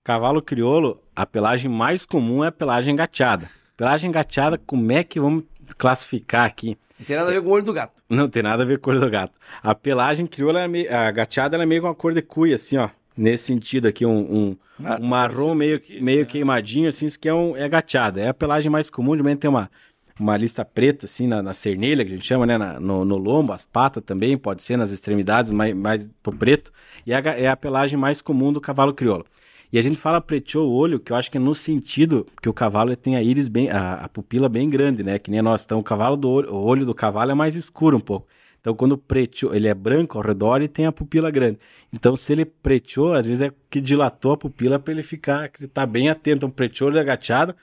O cavalo crioulo, a pelagem mais comum é a pelagem gateada. Pelagem gateada, como é que vamos classificar aqui? Não tem nada a ver com o olho do gato. Não tem nada a ver com o olho do gato. A pelagem crioula, é meio, a gateada é meio com a cor de cuia, assim, ó. Nesse sentido aqui, um, um, ah, um marrom meio, aqui, meio né? queimadinho, assim, isso que é, um, é gateada. É a pelagem mais comum, de tem uma uma lista preta, assim, na, na cernelha, que a gente chama, né? Na, no, no, lombo, as patas também, pode ser nas extremidades, mais, mais pro preto. E é a, é a pelagem mais comum do cavalo crioulo. E a gente fala preteou o olho, que eu acho que é no sentido que o cavalo tem a íris bem, a, a pupila bem grande, né? Que nem nós. Então o cavalo do olho, o olho do cavalo é mais escuro um pouco. Então, quando preteou, ele é branco ao redor e tem a pupila grande. Então, se ele preteou, às vezes é que dilatou a pupila para ele ficar, ele tá bem atento. Um preteou ele agachado,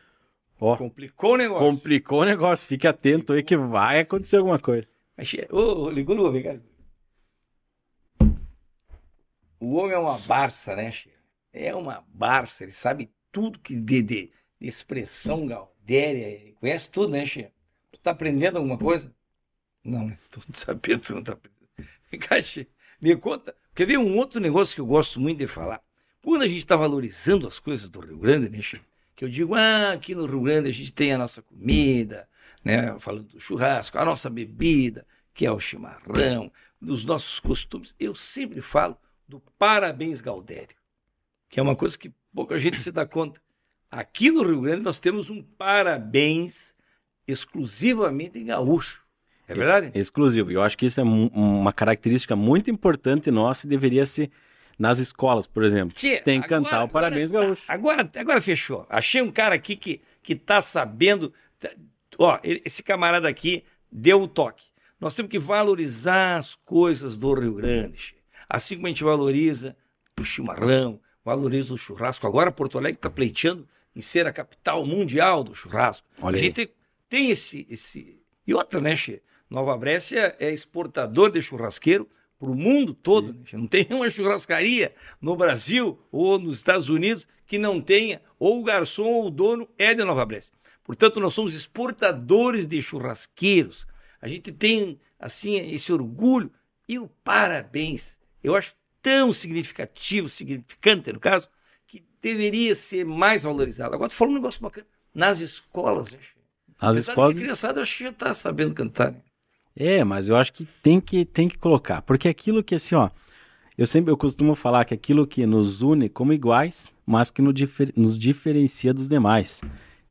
ó. Complicou o negócio. Complicou o negócio. Fique atento aí que vai acontecer alguma coisa. Ô, oh, ligou no cara. O homem é uma barça, né, Che? É uma barça, ele sabe tudo que de, de, de expressão gaudéria, conhece tudo, né, Che? Tu tá aprendendo alguma coisa? Não, né? Tô sabendo, não tá Caixa, me conta. Quer ver um outro negócio que eu gosto muito de falar? Quando a gente está valorizando as coisas do Rio Grande, né, Chico? Que eu digo, ah, aqui no Rio Grande a gente tem a nossa comida, né? Falando do churrasco, a nossa bebida, que é o chimarrão, dos nossos costumes. Eu sempre falo do parabéns Galdério, que é uma coisa que pouca gente se dá conta. Aqui no Rio Grande nós temos um parabéns exclusivamente em gaúcho. É verdade? exclusivo. Eu acho que isso é uma característica muito importante nossa e deveria ser nas escolas, por exemplo. Tchê, Tem que agora, cantar o Parabéns agora, Gaúcho. Agora, agora fechou. Achei um cara aqui que, que tá sabendo. Tá, ó, esse camarada aqui deu o toque. Nós temos que valorizar as coisas do Rio Grande. Assim como a gente valoriza o chimarrão, valoriza o churrasco. Agora Porto Alegre está pleiteando em ser a capital mundial do churrasco. Olha a gente tem esse, esse. E outra, né, Che? Nova Brécia é exportador de churrasqueiro para o mundo todo. Né? Não tem uma churrascaria no Brasil ou nos Estados Unidos que não tenha, ou o garçom ou o dono é de Nova Brécia. Portanto, nós somos exportadores de churrasqueiros. A gente tem, assim, esse orgulho e o parabéns. Eu acho tão significativo, significante no caso, que deveria ser mais valorizado. Agora, tu falou um negócio bacana. Nas escolas, né? Nas escolas. A criançada, acho que já está sabendo cantar. Né? É, mas eu acho que tem que, tem que colocar. Porque aquilo que, assim, ó. Eu sempre eu costumo falar que aquilo que nos une como iguais, mas que no difer, nos diferencia dos demais.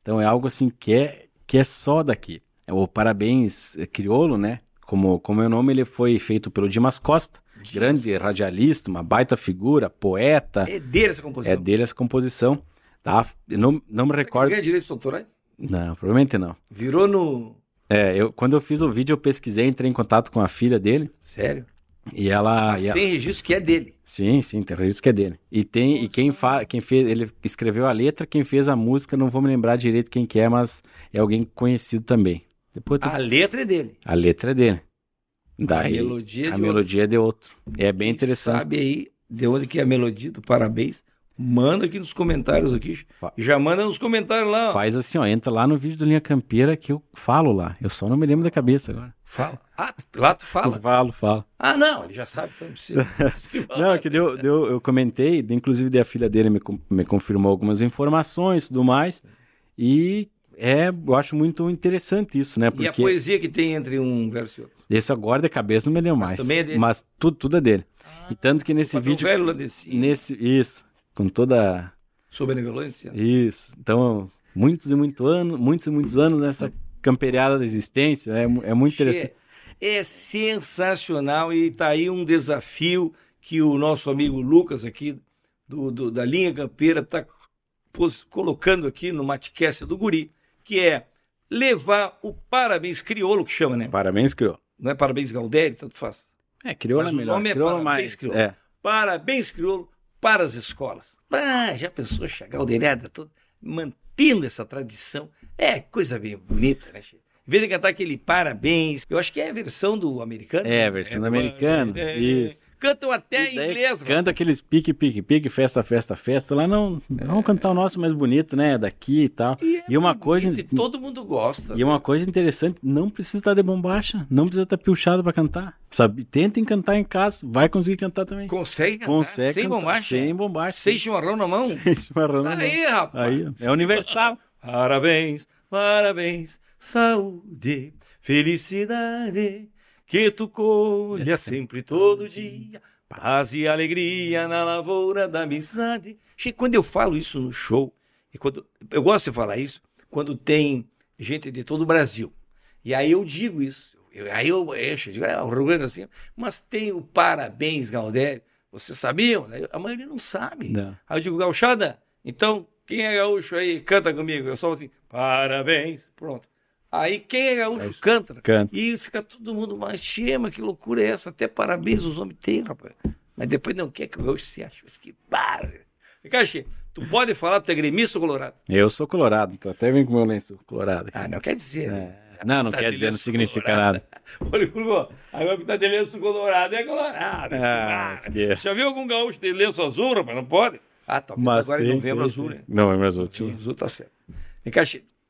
Então é algo assim que é, que é só daqui. O Parabéns Criolo, né? Como, como é o nome, ele foi feito pelo Dimas Costa, Dimas grande Costa. radialista, uma baita figura, poeta. É dele essa composição. É dele essa composição. Tá? Eu não, não me recordo. Ganha direitos autorais? Não, provavelmente não. Virou no é, eu, quando eu fiz o vídeo, eu pesquisei, entrei em contato com a filha dele. Sério? E ela. Mas e tem registro que é dele. Sim, sim, tem registro que é dele. E tem Nossa. e quem fa, quem fez, ele escreveu a letra, quem fez a música, não vou me lembrar direito quem que é, mas é alguém conhecido também. Depois A letra é dele. A letra é dele. Daí, a melodia é de a melodia é de outro. É bem quem interessante. Sabe aí de onde que é a melodia do Parabéns? Manda aqui nos comentários aqui. Já manda nos comentários lá. Faz assim, ó. Entra lá no vídeo do Linha Campeira que eu falo lá. Eu só não me lembro da cabeça agora. Fala. Ah, lá tu fala? Eu falo, falo. Ah, não, ele já sabe, então não precisa. não, é que deu, deu, eu comentei, inclusive a filha dele me, me confirmou algumas informações e tudo mais. E é, eu acho muito interessante isso, né? Porque... E a poesia que tem entre um verso e outro? Esse agora de cabeça não me lembro mais. Mas também é dele? Mas tudo, tudo é dele. Ah, e tanto que nesse vídeo... Velho desse... Nesse, isso com toda. Sua benevolência? Isso. Então, muitos e muitos anos, muitos e muitos anos nessa campeirada da existência, é, é muito interessante. É sensacional e está aí um desafio que o nosso amigo Lucas aqui do, do da linha campeira está colocando aqui no Matcast do Guri, que é levar o parabéns crioulo, que chama, né? Parabéns crioulo. Não é parabéns Galdério, tanto faz. É, crioulo é melhor. O nome é crioulo parabéns mais, crioulo. É. Parabéns crioulo para as escolas. Ah, já pensou chegar o derada todo, mantendo essa tradição? É coisa bem bonita, né, Chico? Em vez de cantar aquele parabéns, eu acho que é a versão do americano. É, a versão é, do americano. É, é, isso. Cantam até em inglês. Canta aqueles pique, pique, pique, festa, festa, festa. Lá não. Vamos cantar o nosso mais bonito, né? Daqui e tal. E, e uma coisa. E todo mundo gosta. E uma coisa interessante: não precisa estar de bombacha, não precisa estar pilchado para cantar. Sabe? Tentem cantar em casa, vai conseguir cantar também. Consegue cantar? Consegue sem cantar, bombacha? Sem bombacha. Sem chimarrão na mão? Sem chimarrão na mão. Aí, rapaz. Aí, é universal. Parabéns, parabéns, saúde, felicidade, que tu colha sempre todo dia, paz e alegria na lavoura da amizade. Quando eu falo isso no show, e quando eu gosto de falar isso, quando tem gente de todo o Brasil. E aí eu digo isso. Eu, aí eu, eu digo, é, o Rio Grande assim, mas tem o parabéns, Galdério, Vocês sabiam? A maioria não sabe. Não. Aí eu digo, gauchada, então quem é gaúcho aí, canta comigo. Eu só assim, parabéns. Pronto. Aí quem é gaúcho canta. canta. E fica todo mundo, mas chama, que loucura é essa? Até parabéns os homens têm, rapaz. Mas depois não quer que o gaúcho se ache. Mas que barra. Cachê, tu pode falar, tu é gremista ou colorado? Eu sou colorado, então até vem com meu lenço colorado. Ah, não quer dizer, né? É. Não, não tá quer dizer, não significa colorado. nada. Olha, agora que tá de lenço colorado é colorado. Ah, que... Já viu algum gaúcho de lenço azul, rapaz? Não pode? Ah, talvez Mas agora em novembro tem, azul, né? Novembro azul. Novembro azul tá certo. Vem cá,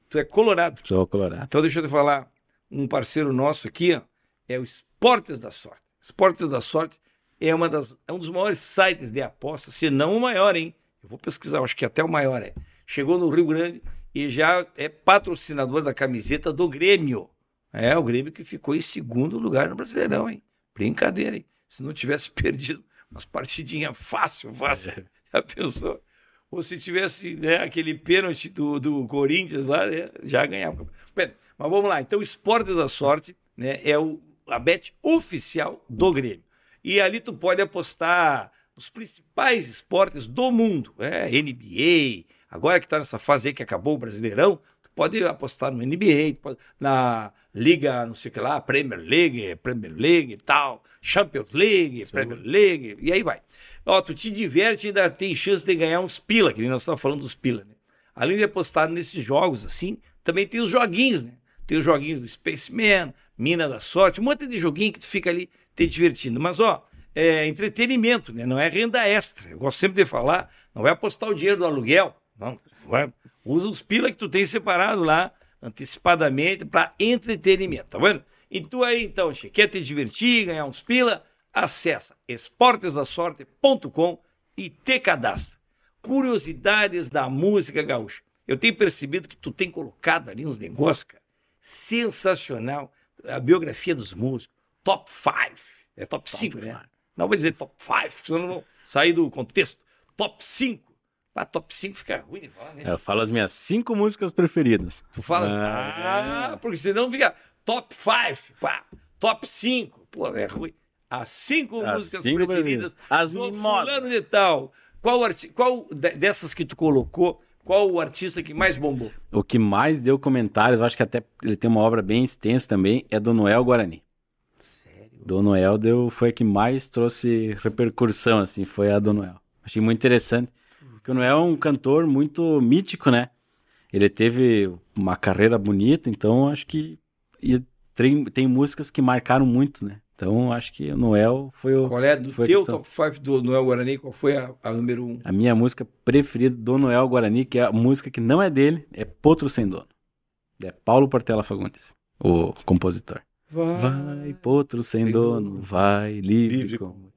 tu é colorado. Sou colorado. Então deixa eu te falar, um parceiro nosso aqui, ó, é o Esportes da Sorte. Esportes da Sorte é, uma das, é um dos maiores sites de apostas, se não o maior, hein? Eu vou pesquisar, acho que até o maior é. Chegou no Rio Grande e já é patrocinador da camiseta do Grêmio. É, o Grêmio que ficou em segundo lugar no Brasileirão, hein? Brincadeira, hein? Se não tivesse perdido umas partidinhas fácil, fácil. É. Já pensou? Ou se tivesse né, aquele pênalti do, do Corinthians lá, né, já ganhava. Mas vamos lá. Então, Esportes da Sorte né, é o, a bet oficial do Grêmio. E ali tu pode apostar nos principais esportes do mundo. É, NBA, agora que está nessa fase aí que acabou o Brasileirão, tu pode apostar no NBA, pode, na Liga, não sei o que lá, Premier League, Premier League e tal, Champions League, Sim. Premier League, e aí vai. Ó, tu te diverte e ainda tem chance de ganhar uns pila, que nem nós estamos falando dos pila, né? Além de apostar nesses jogos assim, também tem os joguinhos, né? Tem os joguinhos do Spaceman, Mina da Sorte, um monte de joguinho que tu fica ali te divertindo. Mas, ó, é entretenimento, né? Não é renda extra. Eu gosto sempre de falar, não vai apostar o dinheiro do aluguel, não. Vai, usa os pila que tu tem separado lá, antecipadamente, para entretenimento, tá vendo? E tu aí, então, quer te divertir, ganhar uns pila? Acesse esportesdasorte.com e te cadastra. Curiosidades da música gaúcha. Eu tenho percebido que tu tem colocado ali uns negócios, cara, sensacional. A biografia dos músicos, top 5. É top 5, né? Five. Não vou dizer top 5, senão não sair do contexto. Top 5. Para top 5 fica ruim de falar, né? Eu falo as minhas 5 músicas preferidas. Tu fala, ah, ah porque senão fica top 5, top 5. Pô, é ruim as cinco as músicas cinco preferidas as do fulano de tal. Qual, qual dessas que tu colocou, qual o artista que mais bombou? O que mais deu comentários, acho que até ele tem uma obra bem extensa também, é do Noel Guarani. Sério? Do Noel deu, foi a que mais trouxe repercussão, assim, foi a do Noel. Achei muito interessante, porque o Noel é um cantor muito mítico, né? Ele teve uma carreira bonita, então acho que e tem, tem músicas que marcaram muito, né? Então, acho que o Noel foi o. Qual é do teu top 5 do Noel Guarani? Qual foi a, a número 1? Um? A minha música preferida do Noel Guarani, que é a música que não é dele, é Potro Sem Dono. É Paulo Portela Fagundes, o compositor. Vai, vai Potro Sem, sem dono, dono, vai, livre, livre como...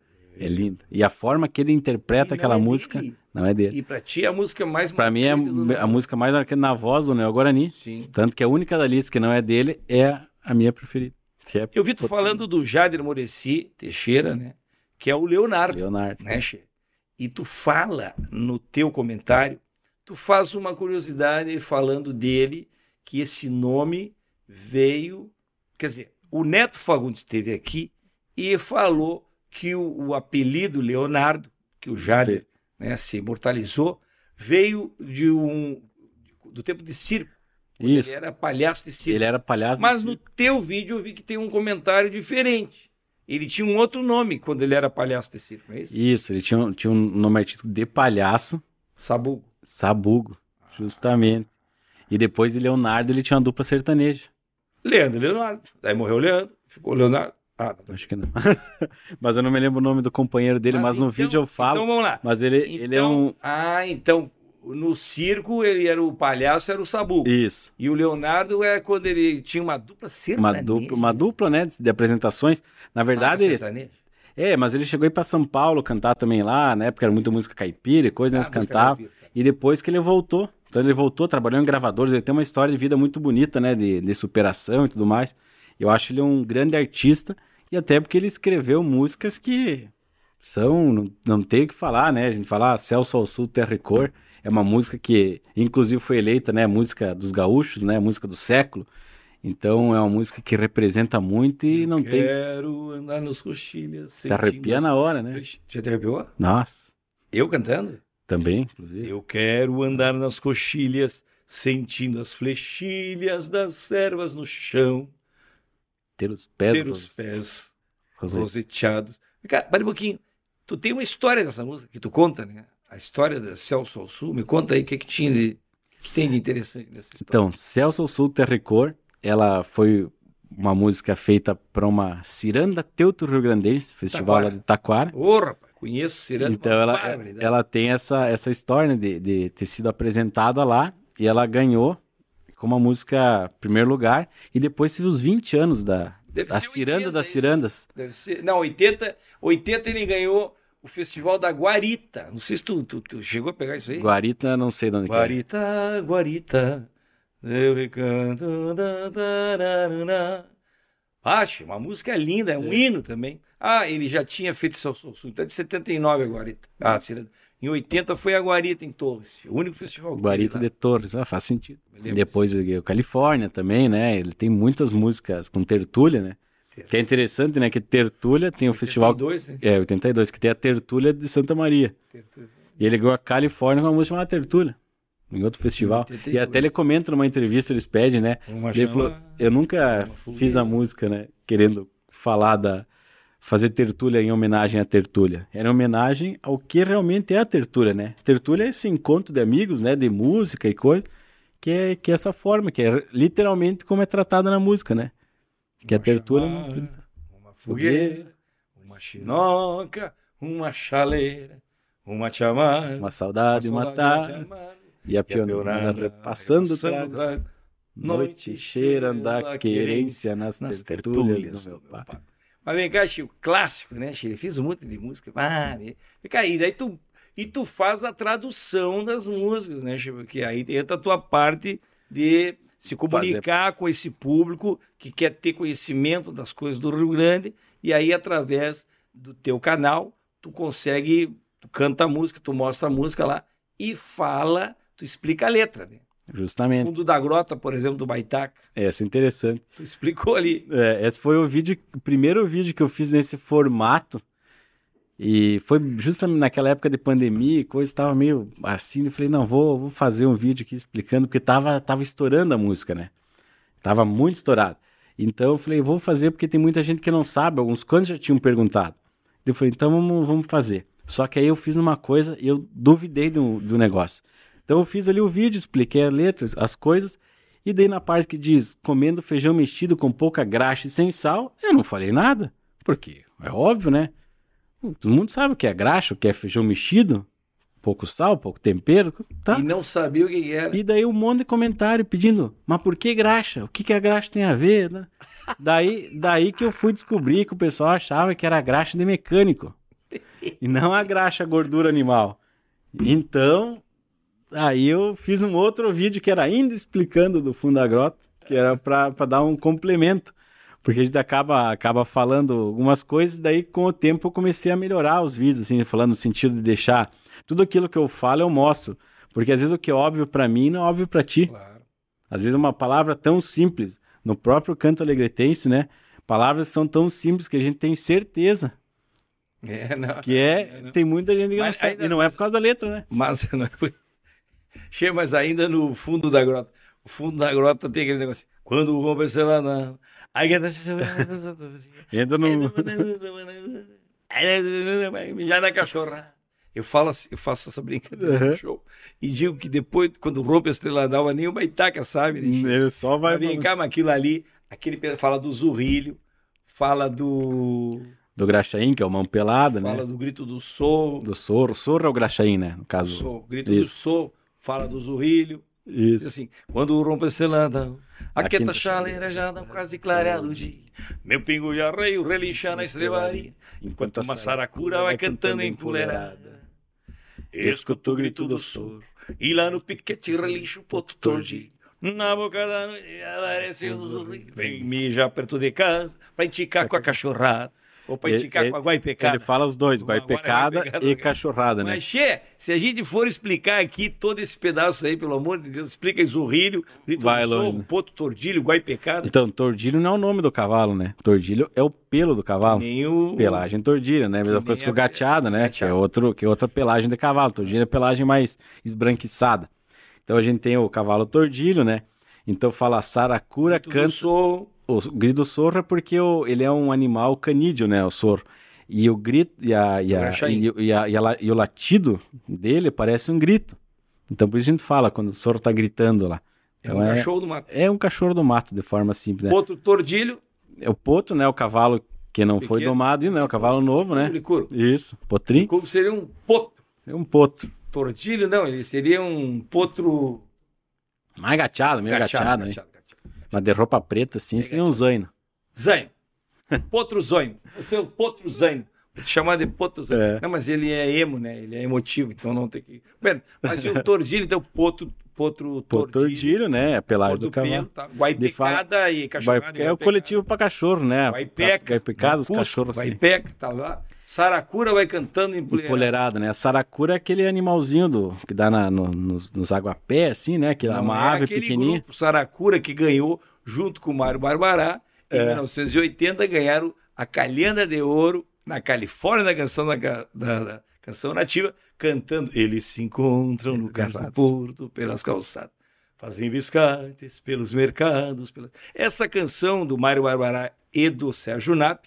É linda. E a forma que ele interpreta aquela é música dele. não é dele. E pra ti é a música mais Pra mim é a, a música mais marcante na voz do Noel Guarani. Sim. Tanto que a única da lista que não é dele é a minha preferida. É eu vi tu falando do Jader Moreci Teixeira, né? Que é o Leonardo. Leonardo. Né, che? E tu fala no teu comentário, tu faz uma curiosidade falando dele, que esse nome veio. Quer dizer, o Neto Fagundes esteve aqui e falou que o, o apelido Leonardo, que o Jader né, se imortalizou, veio de um do tempo de circo. Isso. Ele era palhaço de circo. Ele era palhaço Mas no teu vídeo eu vi que tem um comentário diferente. Ele tinha um outro nome quando ele era palhaço de circo, não é isso? Isso, ele tinha, tinha um nome artístico de palhaço. Sabugo. Sabugo, justamente. E depois de Leonardo ele tinha uma dupla sertaneja. Leandro e Leonardo. Aí morreu o Leandro, ficou o Leonardo. Ah, não. Acho que não. mas eu não me lembro o nome do companheiro dele, mas, mas no então, vídeo eu falo. Então vamos lá. Mas ele, então, ele é então, um. Ah, então no circo ele era o palhaço, era o Sabu. Isso. E o Leonardo é quando ele tinha uma dupla sertaneja. Uma dupla, uma dupla né, de, apresentações. Na verdade, ah, é, mas ele chegou aí para São Paulo cantar também lá, na época era muita música caipira e coisa, né, ah, eles cantavam. E depois que ele voltou, então ele voltou, trabalhou em gravadores, ele tem uma história de vida muito bonita, né, de, de superação e tudo mais. Eu acho ele um grande artista e até porque ele escreveu músicas que são, não, não tem o que falar, né? A gente fala ah, Celso ao Sul, Terra e Cor é uma música que, inclusive, foi eleita, né, música dos gaúchos, né, música do século. Então é uma música que representa muito e não quero tem. Quero andar nas coxilhas. Se arrepia na hora, né? Já te arrepiou? Nossa. Eu cantando? Também, inclusive. Eu quero andar nas coxilhas, sentindo as flechilhas das ervas no chão. Ter os pés, Ter os pés roseteados. Cara, para um pouquinho. Tu tem uma história dessa música que tu conta, né? A história da Celso ao Sul. Me conta aí o que, que tinha de. que tem de interessante nessa história. Então, Celso ao Sul Terrecor, ela foi uma música feita para uma ciranda teuto rio grandense, festival Taquara. lá de Taquara. Ô, rapaz, conheço ciranda. Então ela, ela tem essa, essa história de, de ter sido apresentada lá e ela ganhou como a música primeiro lugar e depois teve os 20 anos da a ciranda 80, das cirandas. Deve ser, não, 80, 80 ele ganhou o festival da Guarita. Não sei se tu, tu, tu chegou a pegar isso aí. Guarita, não sei de onde Guarita, é. Guarita, eu me canto. Acho, uma música linda, é um é. hino também. Ah, ele já tinha feito seu Sul, então é de 79 a Guarita. Ah, em 80 foi a Guarita em Torres, o único festival. Guarita de Torres, ah, faz sentido. Depois o Califórnia também, né? Ele tem muitas músicas com tertúlia, né? Que é interessante, né? Que Tertúlia tem o 82, festival. Né? É, 82, que tem a Tertúlia de Santa Maria. Tertúlia. E ele ganhou a Califórnia com uma música chamada Tertúlia. Em outro festival. 82. E até ele comenta numa entrevista, eles pedem, né? ele falou: Eu nunca fiz a música, né? Querendo falar da. Fazer tertúlia em homenagem à tertúlia. Era em homenagem ao que realmente é a tertúlia, né? Tertúlia é esse encontro de amigos, né? De música e coisa. Que é, que é essa forma, que é literalmente como é tratada na música, né? Que a tertúlia não precisa. Uma fogueira, uma chinoca, uma chaleira, uma chamada. Uma saudade, uma, uma tarde. E a pionada repassando o Noite cheirando da querência nas, nas tertúlias, do meu pai. Mas vem cá, Chico, clássico, né, Chico? Fiz um monte de música. Ah, fica aí, daí tu, e tu faz a tradução das músicas, né, Chico? Que aí entra a tua parte de se comunicar Fazer... com esse público que quer ter conhecimento das coisas do Rio Grande e aí através do teu canal tu consegue tu canta a música, tu mostra a música lá e fala, tu explica a letra, né? Justamente. Fundo da Grota, por exemplo, do Baitaca. Essa é interessante. Tu explicou ali. É, esse foi o vídeo, o primeiro vídeo que eu fiz nesse formato e foi justamente naquela época de pandemia, e coisa estava meio assim, eu falei, não, vou, vou fazer um vídeo aqui explicando, porque tava, tava estourando a música, né? Tava muito estourado. Então eu falei, vou fazer porque tem muita gente que não sabe, alguns quantos já tinham perguntado. Eu falei, então vamos, vamos fazer. Só que aí eu fiz uma coisa e eu duvidei do, do negócio. Então eu fiz ali o vídeo, expliquei as letras, as coisas, e daí na parte que diz comendo feijão mexido com pouca graxa e sem sal, eu não falei nada. Porque é óbvio, né? Todo mundo sabe o que é graxa, o que é feijão mexido, pouco sal, pouco tempero, tá? E não sabia o que era. E daí um monte de comentário pedindo, mas por que graxa? O que, que a graxa tem a ver, né? daí, daí que eu fui descobrir que o pessoal achava que era graxa de mecânico. E não a graxa gordura animal. Então, aí eu fiz um outro vídeo que era ainda explicando do fundo da grota, que era para dar um complemento porque a gente acaba, acaba falando algumas coisas, daí com o tempo eu comecei a melhorar os vídeos, assim, falando no sentido de deixar tudo aquilo que eu falo eu mostro, porque às vezes o que é óbvio para mim não é óbvio para ti. Claro. Às vezes uma palavra tão simples, no próprio canto alegretense, né? Palavras são tão simples que a gente tem certeza é, não, que é, não. tem muita gente que mas, não sabe, e não é por causa da letra, né? Mas, não, Che, mas ainda no fundo da grota, o fundo da grota tem aquele negócio, quando rompe lá não, Entra no. Já na cachorra. Eu, falo, assim, eu faço essa brincadeira uhum. no show. E digo que depois, quando rompe a estrela d'alva, nem o Baitaca sabe, né? Ele só vai. Vem cá, mas aquilo ali, aquele fala do zurrilho, fala do. Do Graxaim, que é o mão pelada, fala né? Fala do grito do soro. Do soro. Soro é o Graxaim, né? No caso. Soro. Grito Isso. do soro, fala do zurrilho. Isso. Assim, quando rompe a estrela d'alva. A quinta chaleira já dá quase clareado o dia. Meu pingo de arreio relixa na estrebaria, enquanto uma saracura vai cantando em puleirada. Escuto o grito do soro, e lá no piquete relincha o poto tordinho. Na boca da noite aparece um sorriso. Vem mijar perto de casa pra enticar com a cachorrada. Ou para esticar com a guaipecada? Ele fala os dois, guaipecada e cachorrada, né? Mas, Xê, se a gente for explicar aqui todo esse pedaço aí, pelo amor de Deus, explica Isorrilho, grito Vai, do sol, Poto Tordilho, guaipecada. Então, Tordilho não é o nome do cavalo, né? Tordilho é o pelo do cavalo. Nem o... Pelagem tordilha, né? Mesma coisa que o gateada, né? Que é, outro, que é outra pelagem de cavalo. Tordilho é pelagem mais esbranquiçada. Então a gente tem o cavalo tordilho, né? Então fala saracura, canta o grito do sorro é porque o, ele é um animal canídeo, né? O sorro. E o grito e, a, e, a, e, e, a, e, o latido dele parece um grito. Então por isso a gente fala quando o sorro tá gritando lá. Então, é um é, cachorro do mato. É um cachorro do mato, de forma simples. Né? Potro tordilho. É o poto, né? O cavalo que não Pequeno. foi domado, e não, é o cavalo novo, né? Licuro. Isso, potrinho. Como seria um poto. É um poto. Tordilho, não, ele seria um potro... Mais gateado, meio gateado, gateado, gateado. Mas de roupa preta, assim, seria um zaino. Zaino. Potro zaino. Você é o potro zaino. Chamar de potro zaino. É. Não, mas ele é emo, né? Ele é emotivo, então não tem que... Bem, mas o tordilho, então, potro, potro tordilho. tordilho, né? É pelagem do cavalo. Tá? Guaipecada e cachorrada. É o coletivo para cachorro, né? Guaipeca. Guaipecada, os cachorros. Assim. Guaipeca, tá lá. Saracura vai cantando em empoleirada, né? A saracura é aquele animalzinho do, que dá na, no, nos, nos aguapés, assim, né? Que é uma é ave pequenininha. Grupo saracura que ganhou junto com o Mário Barbará, em é. 1980 ganharam a Calhanda de Ouro na Califórnia da canção da, da, da canção nativa, cantando Eles se encontram no Porto pelas calçadas, fazem biscates pelos mercados. Pelas... Essa canção do Mário Barbará e do Sérgio Nap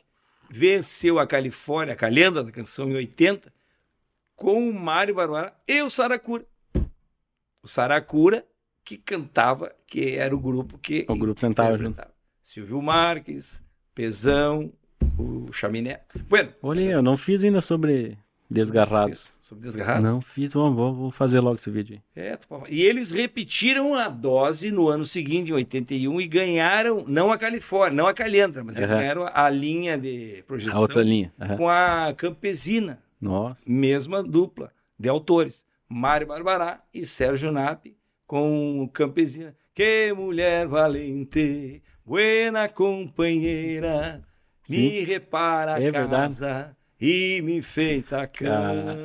venceu a Califórnia, a calenda da canção em 80, com o Mário Barbará e o Saracura. O Saracura que cantava, que era o grupo que. O grupo cantava junto. Silvio Marques, Pezão, o Chaminé. Bueno, Olha, eu não fiz ainda sobre Desgarrados. Sobre Desgarrados? Não fiz, vamos, vou fazer logo esse vídeo aí. É, e eles repetiram a dose no ano seguinte, em 81, e ganharam, não a Califórnia, não a Calendra, mas eles ganharam a linha de projeção. A outra linha. Uhum. Com a Campesina. Nossa. Mesma dupla de autores. Mário Barbará e Sérgio Napi com Campesina. Que mulher valente, buena companheira, Sim. me repara a é casa. Verdade e me feita a cama.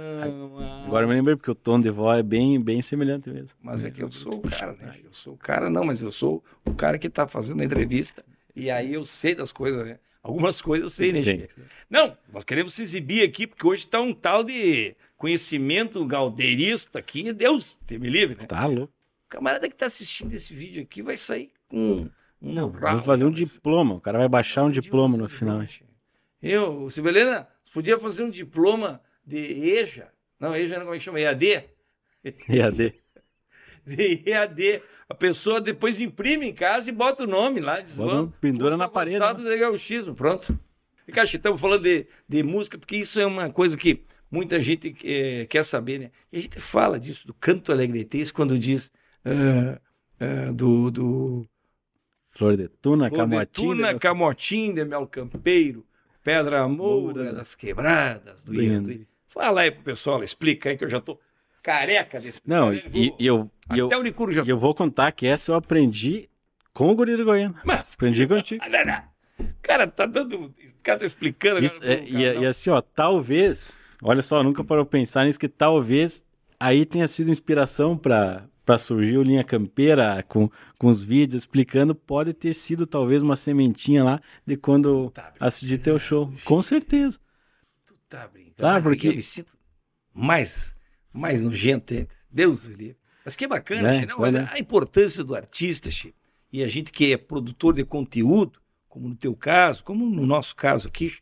Agora eu me lembrei porque o tom de voz é bem, bem semelhante mesmo. Mas é que eu sou o cara, né? Eu sou o cara, não, mas eu sou o cara que está fazendo a entrevista e aí eu sei das coisas, né? Algumas coisas eu sei, né, gente? Não, nós queremos se exibir aqui porque hoje está um tal de conhecimento galdeirista aqui, Deus, te me livre, né? Tá louco. O camarada que está assistindo esse vídeo aqui vai sair com um Não, vamos fazer um diploma. O cara vai baixar um diploma no final. Eu, Sibelena, podia fazer um diploma de EJA. Não, EJA não como é que chama? EAD? EAD. De EAD. A pessoa depois imprime em casa e bota o nome lá. Diz, bota pendura na parede. Né? de gauchismo, pronto. Ricardo, estamos falando de, de música, porque isso é uma coisa que muita gente é, quer saber, né? E a gente fala disso, do canto alegretense, quando diz uh, uh, do, do... Flor de Tuna, Flor Camotim. de Tuna, Camotim de Mel Campeiro, Pedra Moura das Quebradas, do Indo. Fala aí pro pessoal, explica aí que eu já tô careca desse Não, e, e, eu, Até eu, o Nicuro já eu vou contar que essa eu aprendi com o Guri do Goiânia. Mas, aprendi contigo. Não, não. Cara, tá dando. O cara tá explicando. Isso, é, e, e, assim, ó, talvez. Olha só, nunca parou pensar nisso, que talvez aí tenha sido inspiração para para surgir o Linha Campeira com, com os vídeos explicando, pode ter sido talvez uma sementinha lá de quando tá assisti teu show. Com certeza. Tu tá brincando. Ah, porque... Eu me sinto mais, mais nojento. Deus livre. Mas que bacana, é, Não, mas é. a importância do artista, Che, e a gente que é produtor de conteúdo, como no teu caso, como no nosso caso aqui,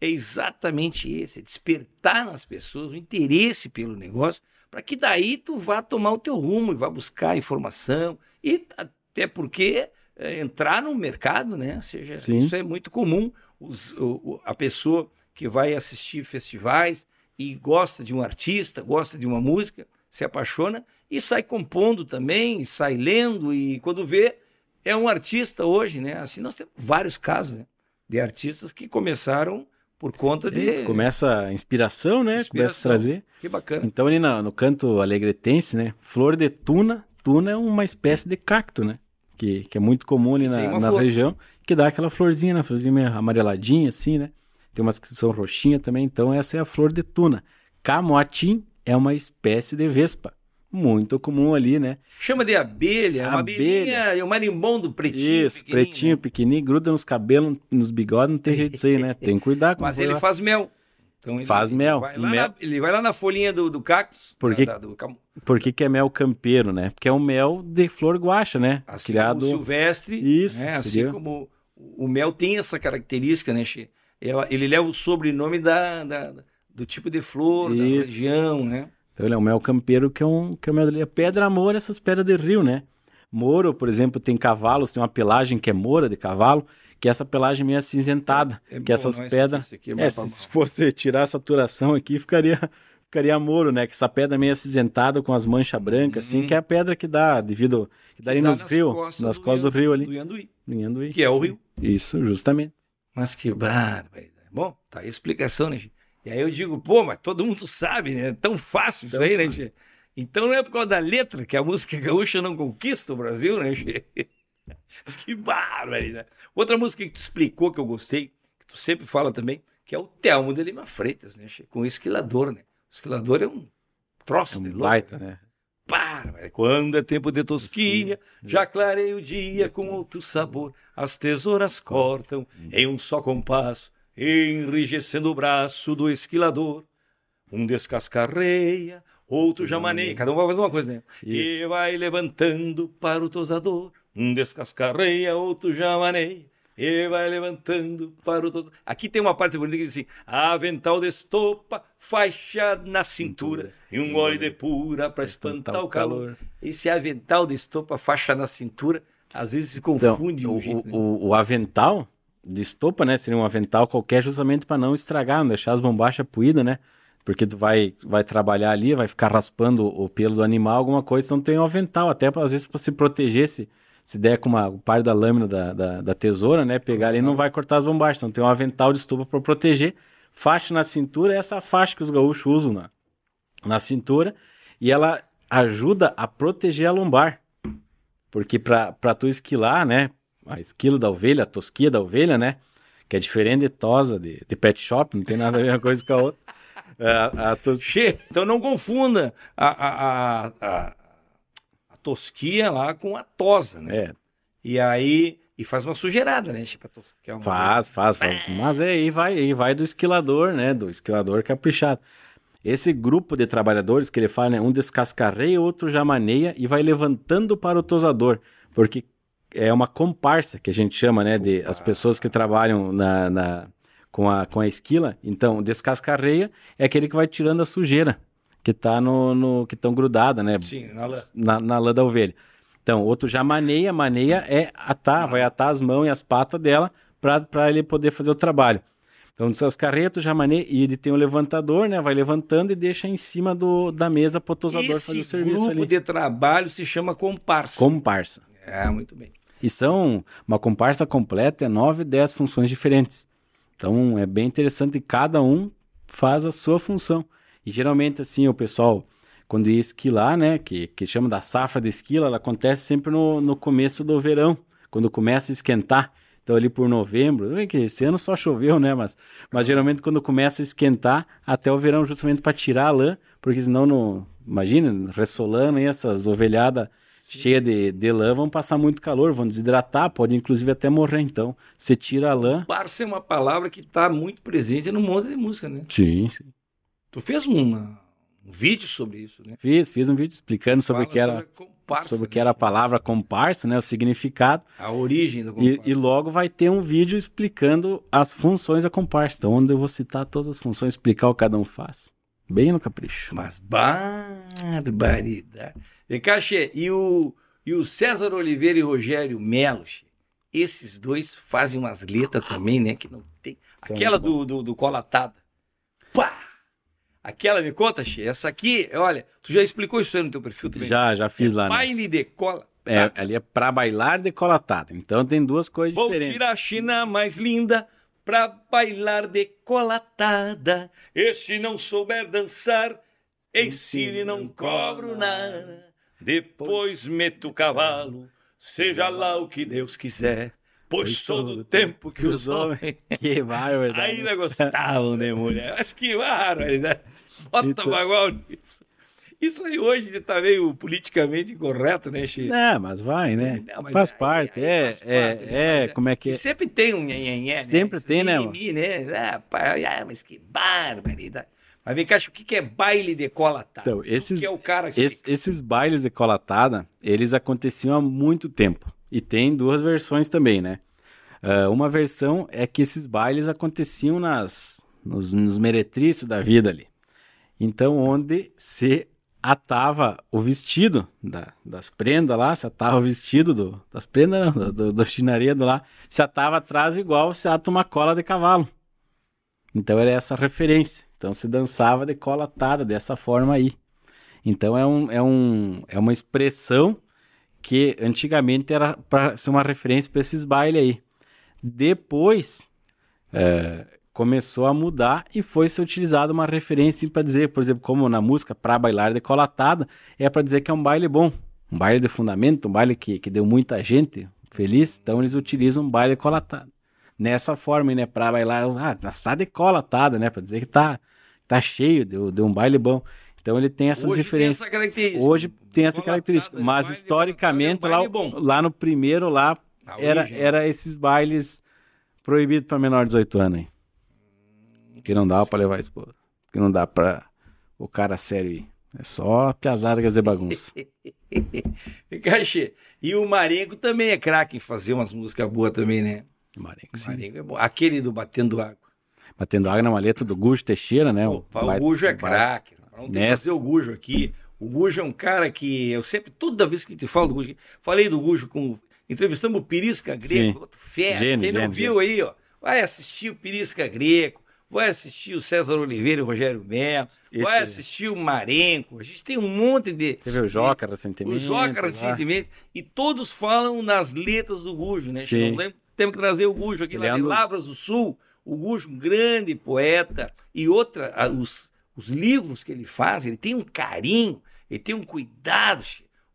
é exatamente esse, é despertar nas pessoas o interesse pelo negócio para que daí tu vá tomar o teu rumo e vá buscar informação e até porque é, entrar no mercado, né? Ou seja, Sim. isso é muito comum. Os, o, a pessoa que vai assistir festivais e gosta de um artista, gosta de uma música, se apaixona e sai compondo também, sai lendo e quando vê é um artista hoje, né? Assim nós temos vários casos né? de artistas que começaram por conta de. Começa a inspiração, né? Inspiração. Começa a trazer. Que bacana. Então, ali no, no canto alegretense, né? Flor de tuna. Tuna é uma espécie de cacto, né? Que, que é muito comum ali na, na região, que dá aquela florzinha, né? Florzinha meio amareladinha, assim, né? tem umas que são roxinhas também, então essa é a flor de tuna. Camotim é uma espécie de vespa, muito comum ali, né? Chama de abelha, é uma abelha, é um marimbondo pretinho, Isso, pretinho, né? pequenininho, gruda nos cabelos, nos bigodes, não tem jeito disso aí, né? Tem que cuidar com Mas ele lá. faz mel. Então, faz ele, mel. Vai mel. Na, ele vai lá na folhinha do, do cactus. Por que, da, do... Por que, que é mel campeiro, né? Porque é um mel de flor guacha, né? Assim Criado... como silvestre. Isso. Né? Assim como o mel tem essa característica, né? Ele leva o sobrenome da, da do tipo de flor, Isso. da região, né? Então ele é um mel campeiro que é um, que é um mel de pedra amor, essas pedras de rio, né? Moro, por exemplo, tem cavalos, tem uma pelagem que é mora de cavalo, que é essa pelagem meio acinzentada, é, que bom, essas pedras. Aqui, é, é se fosse tirar a saturação aqui, ficaria ficaria moro, né? Que essa pedra meio acinzentada com as manchas brancas, uhum. assim, que é a pedra que dá devido que, que nos rios, nas costas do rio ali. Do Yanduí. Do Yanduí. Que é o rio. Isso, justamente. Mas que bárbaro. Bom, tá aí a explicação, né, gente? E aí eu digo, pô, mas todo mundo sabe, né? É tão fácil isso aí, né, gente? Então não é por causa da letra que a música gaúcha não conquista o Brasil, né, gente? que bárbaro, né? Outra música que tu explicou que eu gostei, que tu sempre fala também, que é o Telmo de Lima Freitas, né? Com o esquilador, né? O esquilador é um troço é um de louco. Baita, né? Para, quando é tempo de tosquia, já clarei o dia com outro sabor. As tesouras cortam em um só compasso, enrijecendo o braço do esquilador. Um descascarreia, outro já maneia. Cada um vai fazer uma coisa, né? Isso. E vai levantando para o tosador. Um descascarreia, outro já maneia e vai levantando para o todo. Aqui tem uma parte bonita que diz assim: avental de estopa, faixa na cintura, cintura. e um óleo de pura para espantar, o calor. calor. Esse avental de estopa, faixa na cintura, às vezes se confunde então, o, jeito, né? o, o, avental de estopa, né? Seria um avental qualquer justamente para não estragar, não deixar as bombachas puídas, né? Porque tu vai, vai trabalhar ali, vai ficar raspando o pelo do animal, alguma coisa, então tem um avental, até às vezes para se proteger se se der com uma, o par da lâmina da, da, da tesoura, né? Pegar ali não vai cortar as bombachas. Então tem um avental de estufa para proteger. Faixa na cintura é essa faixa que os gaúchos usam na, na cintura. E ela ajuda a proteger a lombar. Porque para tu esquilar, né? A esquilo da ovelha, a tosquia da ovelha, né? Que é diferente de tosa, de, de pet shop, não tem nada a ver uma coisa com a outra. A, a tos... Então não confunda a, a, a, tosquia lá com a tosa, né? É. E aí. E faz uma sujeirada, né? Tipo, é uma... Faz, faz, faz. Mas é, aí vai, aí vai do esquilador, né? Do esquilador caprichado. Esse grupo de trabalhadores que ele fala, né? Um descascarreia, outro já maneia e vai levantando para o tosador. Porque é uma comparsa que a gente chama, né? De as pessoas que trabalham na, na, com, a, com a esquila. Então, descascarreia é aquele que vai tirando a sujeira que tá no, no que estão grudadas, né? Sim, na lã. Na, na lã da ovelha. Então, outro já maneia, maneia é atar, ah. vai atar as mãos e as patas dela para ele poder fazer o trabalho. Então, dessas carretas já maneia e ele tem o levantador, né? Vai levantando e deixa em cima do, da mesa para o tosador fazer o serviço grupo ali. de trabalho se chama comparsa. Comparsa. É, muito bem. E são uma comparsa completa, é nove, dez funções diferentes. Então, é bem interessante cada um faz a sua função. E geralmente, assim, o pessoal, quando ia esquilar, né, que, que chama da safra de esquila, ela acontece sempre no, no começo do verão, quando começa a esquentar. Então, ali por novembro, que esse ano só choveu, né? Mas, mas geralmente quando começa a esquentar, até o verão, justamente para tirar a lã, porque senão, no, imagina, ressolando aí essas ovelhadas cheias de, de lã vão passar muito calor, vão desidratar, pode inclusive até morrer. Então, você tira a lã. Parça é uma palavra que está muito presente no mundo de música, né? Sim, sim. Tu fez uma, um vídeo sobre isso, né? Fiz, fiz um vídeo explicando sobre o que era sobre, comparsa, sobre o que era a palavra comparsa, né? O significado. A origem da comparsa. E, e, logo vai ter um vídeo explicando as funções da comparsa, então, onde eu vou citar todas as funções, explicar o que cada um faz. Bem no capricho. Mas barbaridade. E Cachê, e o, e o César Oliveira e Rogério Melo, esses dois fazem umas letras também, né? Que não tem. São Aquela do, do, do Colatada. Pá! Aquela me conta, Xê, essa aqui, olha, tu já explicou isso aí no teu perfil também? Já, já fiz é lá. Né? Baile né? de cola. É, ali é pra bailar decolatada. Então tem duas coisas Vou diferentes. Vou tirar a China mais linda pra bailar decolatada. E se não souber dançar, ensine não cobro nada. Depois meto o cavalo, seja lá o que Deus quiser. Pois sou do tempo que os homens. Que bárbaro. Ainda gostavam, né, mulher? Mas que bárbaro, né? Bota então... bagual nisso. Isso aí hoje tá meio politicamente incorreto, né, Chico? Não, mas vai, né? Não, faz, aí, parte, é, faz parte, é, é, é, como é que é? Sempre tem um nhenhenhé, né? Sempre tem, né? Mimimi, né? Ah, pai, ah, mas que barbaridade. Mas vem cá, o que é baile de colatada? Então, esses, é o cara que es, esses bailes de colatada, eles aconteciam há muito tempo. E tem duas versões também, né? Uh, uma versão é que esses bailes aconteciam nas, nos, nos meretrícios da vida ali. Então, onde se atava o vestido da, das prendas lá, se atava o vestido do, das prendas, não, do, do chinaredo lá, se atava atrás igual se ata uma cola de cavalo. Então era essa referência. Então se dançava de cola atada dessa forma aí. Então é, um, é, um, é uma expressão que antigamente era para ser uma referência para esses bailes aí. Depois, é, começou a mudar e foi se utilizada uma referência para dizer, por exemplo, como na música para bailar decolatada, é para dizer que é um baile bom, um baile de fundamento, um baile que, que deu muita gente feliz, então eles utilizam um baile decolatado. Nessa forma, né, para bailar, ah, está decolatada, né, para dizer que tá tá cheio, deu, deu um baile bom. Então ele tem essas Hoje diferenças. Tem essa Hoje tem essa característica, mas historicamente lá, lá no primeiro lá era, era esses bailes proibidos para menor de 18 anos. Hein? Que não dá para levar a esposa. Que não dá para o cara sério ir. É só piazada fazer bagunça. Cachê. E o Marengo também é craque em fazer umas músicas boas também, né? Marengo, sim. Marengo é bom. Aquele do Batendo Água. Batendo Água na maleta do Gujo Teixeira, né? Opa, o, o Gujo é craque. Vamos fazer o Gujo aqui. O Gujo é um cara que eu sempre, toda vez que te falo do Gujo, falei do Gujo com. Entrevistamos o Pirisca Greco, outro fera. Gênio, Quem não gênio, viu gênio. aí, ó, vai assistir o Pirisca Greco vai assistir o César Oliveira e o Rogério Melo, vai assistir o Marenco. A gente tem um monte de. Você viu o Joca recentemente? O Joca recentemente. E todos falam nas letras do Gujo, né? Sim. Temos que trazer o Gujo aqui Ele lá de dos... Lavras do Sul. O Gujo, um grande poeta. E outra, os, os livros que ele faz, ele tem um carinho, ele tem um cuidado.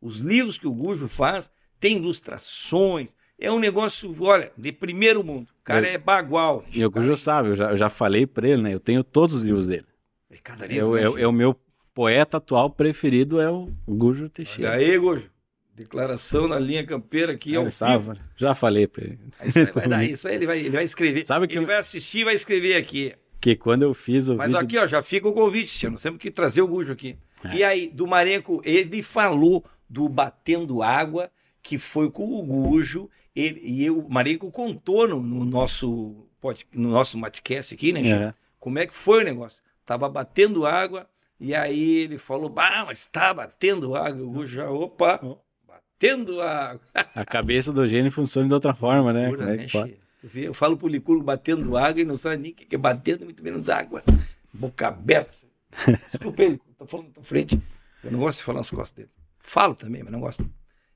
Os livros que o Gujo faz têm ilustrações, é um negócio, olha, de primeiro mundo. O cara eu, é bagual. E o Gujo sabe, eu já, eu já falei para ele, né? Eu tenho todos os livros dele. É, cada livro, é, é, é, o meu poeta atual preferido, é o Gujo Teixeira. Olha aí, Gujo. Declaração na linha campeira aqui ao sabe, Já falei para ele. Isso aí, vai dar, isso aí ele vai, ele vai escrever. Sabe que ele eu... vai assistir e vai escrever aqui. Que quando eu fiz o Mas vídeo... aqui, ó, já fica o convite, nós temos que trazer o Gujo aqui. É. E aí, do Marenco, ele falou do Batendo Água, que foi com o Gujo ele, e o Marico contou no, no, nosso no nosso matcast aqui, né, é. Como é que foi o negócio? Tava batendo água e aí ele falou, bah, mas tá batendo água. O já, opa, batendo água. A cabeça do gênio funciona de outra forma, né? Pura, é né eu falo pro Licurgo batendo água e não sabe nem o que é batendo, muito menos água. Boca aberta. Desculpa ele, tô falando na tua frente. Eu não gosto de falar nas costas dele. Falo também, mas não gosto.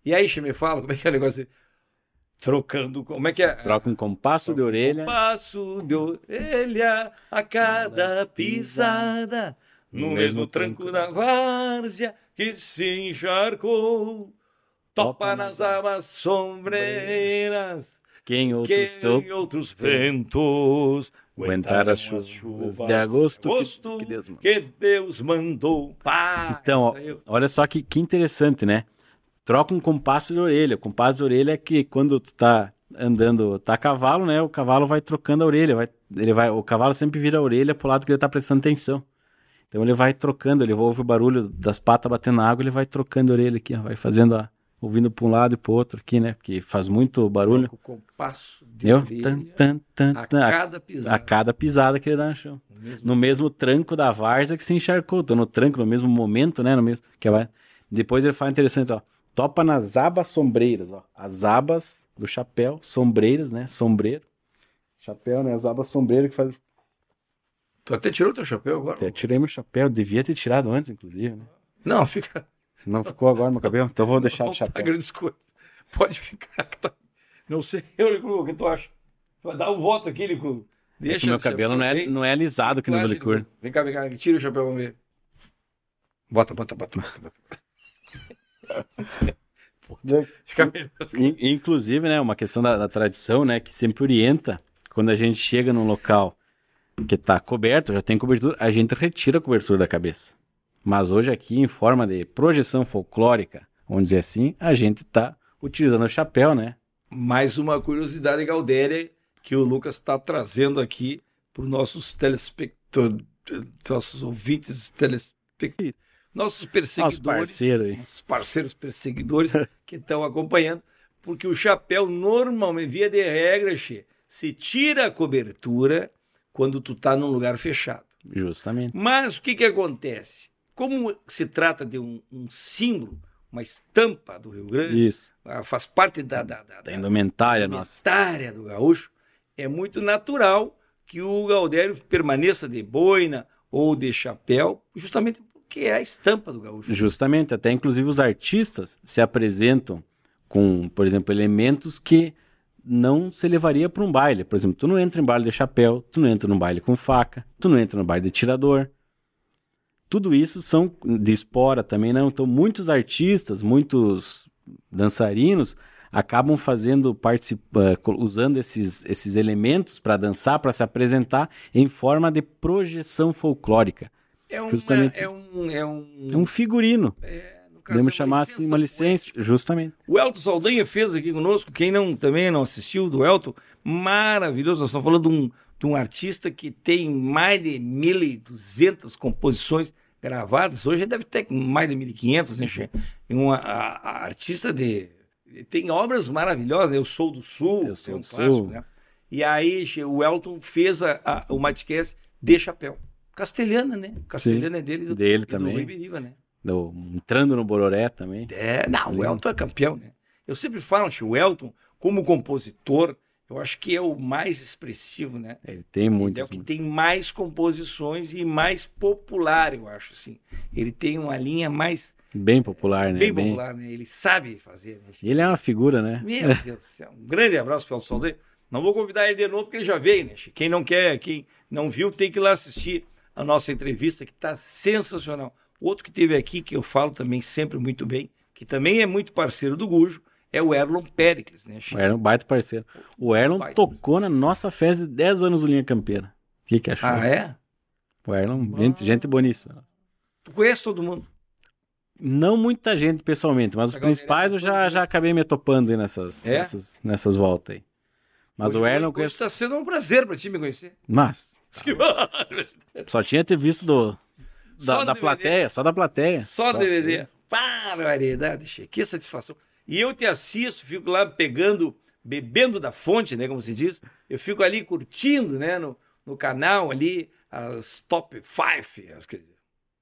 E aí, me fala, como é que é o negócio? Trocando, como é que é? Troca um compasso Troca de orelha. Um compasso de orelha a cada pisada, no mesmo tranco da várzea que se encharcou. Topa nas abas sombreiras, que em outros, que em outros ventos aguentar as chuvas, chuvas de agosto, agosto que, que, Deus que, Deus mandou. Pá, então, ó, olha só que, que interessante, né? Troca um compasso de orelha. O compasso de orelha é que quando tu tá andando, tá a cavalo, né? O cavalo vai trocando a orelha, vai, ele vai, o cavalo sempre vira a orelha pro lado que ele tá prestando atenção. Então ele vai trocando, ele ouve o barulho das patas batendo na água, ele vai trocando a orelha aqui, ó, vai fazendo a, ouvindo para um lado e para outro aqui, né? Porque faz muito barulho. O compasso de Eu, orelha tan, tan, tan, a cada pisada. A, cada pisada que ele dá no chão. No mesmo, no mesmo tranco da várzea que se encharcou. Tô no tranco, no mesmo momento, né? No mesmo, que vai... Depois ele fala interessante, ó. Topa nas abas sombreiras, ó. As abas do chapéu, sombreiras, né? Sombreiro. Chapéu, né? As abas sombreiras que faz. Tu até tirou teu chapéu agora? Até tirei meu chapéu. Devia ter tirado antes, inclusive, né? Não, fica. Não ficou agora no cabelo? Então vou deixar de chapéu. grandes coisas. Pode ficar. Tá... Não sei, eu, Licur, o que tu acha? Vai dar um voto aqui, Licur. Deixa é meu cabelo não é, não é alisado aqui no Licur. Vem cá, vem cá. Tira o chapéu, vamos ver. Bota, bota, bota, bota. bota. Fica Inclusive, né, uma questão da, da, tradição, né, que sempre orienta, quando a gente chega num local que está coberto, já tem cobertura, a gente retira a cobertura da cabeça. Mas hoje aqui, em forma de projeção folclórica, vamos dizer assim, a gente está utilizando o chapéu, né? Mais uma curiosidade, Galdéria, que o Lucas está trazendo aqui para os nossos telespectadores, nossos ouvintes telespectadores nossos perseguidores, parceiro nossos parceiros perseguidores que estão acompanhando, porque o chapéu normalmente, via de regra, che, se tira a cobertura quando tu está num lugar fechado. Justamente. Mas o que, que acontece? Como se trata de um, um símbolo, uma estampa do Rio Grande, Isso. Ah, faz parte da, da, da, da indumentária, da indumentária do gaúcho, é muito natural que o Galdério permaneça de boina ou de chapéu, justamente que é a estampa do gaúcho. Justamente, até inclusive os artistas se apresentam com, por exemplo, elementos que não se levaria para um baile. Por exemplo, tu não entra em baile de chapéu, tu não entra no baile com faca, tu não entra no baile de tirador. Tudo isso são de espora também não. Então, muitos artistas, muitos dançarinos acabam fazendo usando esses, esses elementos para dançar, para se apresentar em forma de projeção folclórica. É, uma, justamente, é, um, é um. É um figurino. É, Podemos é chamar assim uma licença, justamente. O Elton Saldanha fez aqui conosco, quem não também não assistiu do Elton, maravilhoso. Nós estamos falando de um, de um artista que tem mais de 1.200 composições gravadas. Hoje deve ter mais de 1.500, né, a artista de. Tem obras maravilhosas, Eu Sou do Sul, Eu Sou um do clássico, Sul. Né? E aí o Elton fez a, a, o Matcast de chapéu castelhana, né? Castelhana Sim, é dele do, dele também. do né? Do, entrando no Bororé também. É, não, o Elton é campeão, né? Eu sempre falo que o Elton, como compositor, eu acho que é o mais expressivo, né? Ele tem muitas. Ele é o que tem mais composições e mais popular, eu acho, assim. Ele tem uma linha mais... Bem popular, né? Bem, bem... popular, né? Ele sabe fazer, né? Ele é uma figura, né? Meu Deus do céu. Um grande abraço para o som dele. Não vou convidar ele de novo porque ele já veio, né? Quem não quer, quem não viu, tem que ir lá assistir a nossa entrevista, que está sensacional. Outro que teve aqui, que eu falo também sempre muito bem, que também é muito parceiro do Gujo, é o Erlon Pericles, né, Chico? O Erlon, baita parceiro. O Erlon baita tocou parceiro. na nossa festa de 10 anos do Linha Campeira. O que, que achou? Ah, é? O Erlon, ah. gente, gente boníssima. Tu conhece todo mundo? Não muita gente pessoalmente, mas Essa os principais eu já, já acabei me topando nessas, é? nessas, nessas voltas aí. Mas hoje, o Erlon conheço... está sendo um prazer para ti me conhecer. Mas. só tinha ter visto do, da, da plateia, só da plateia. Só do DVD. Barbaridade, que satisfação. E eu te assisto, fico lá pegando, bebendo da fonte, né, como se diz. Eu fico ali curtindo, né, no, no canal ali, as top five, as,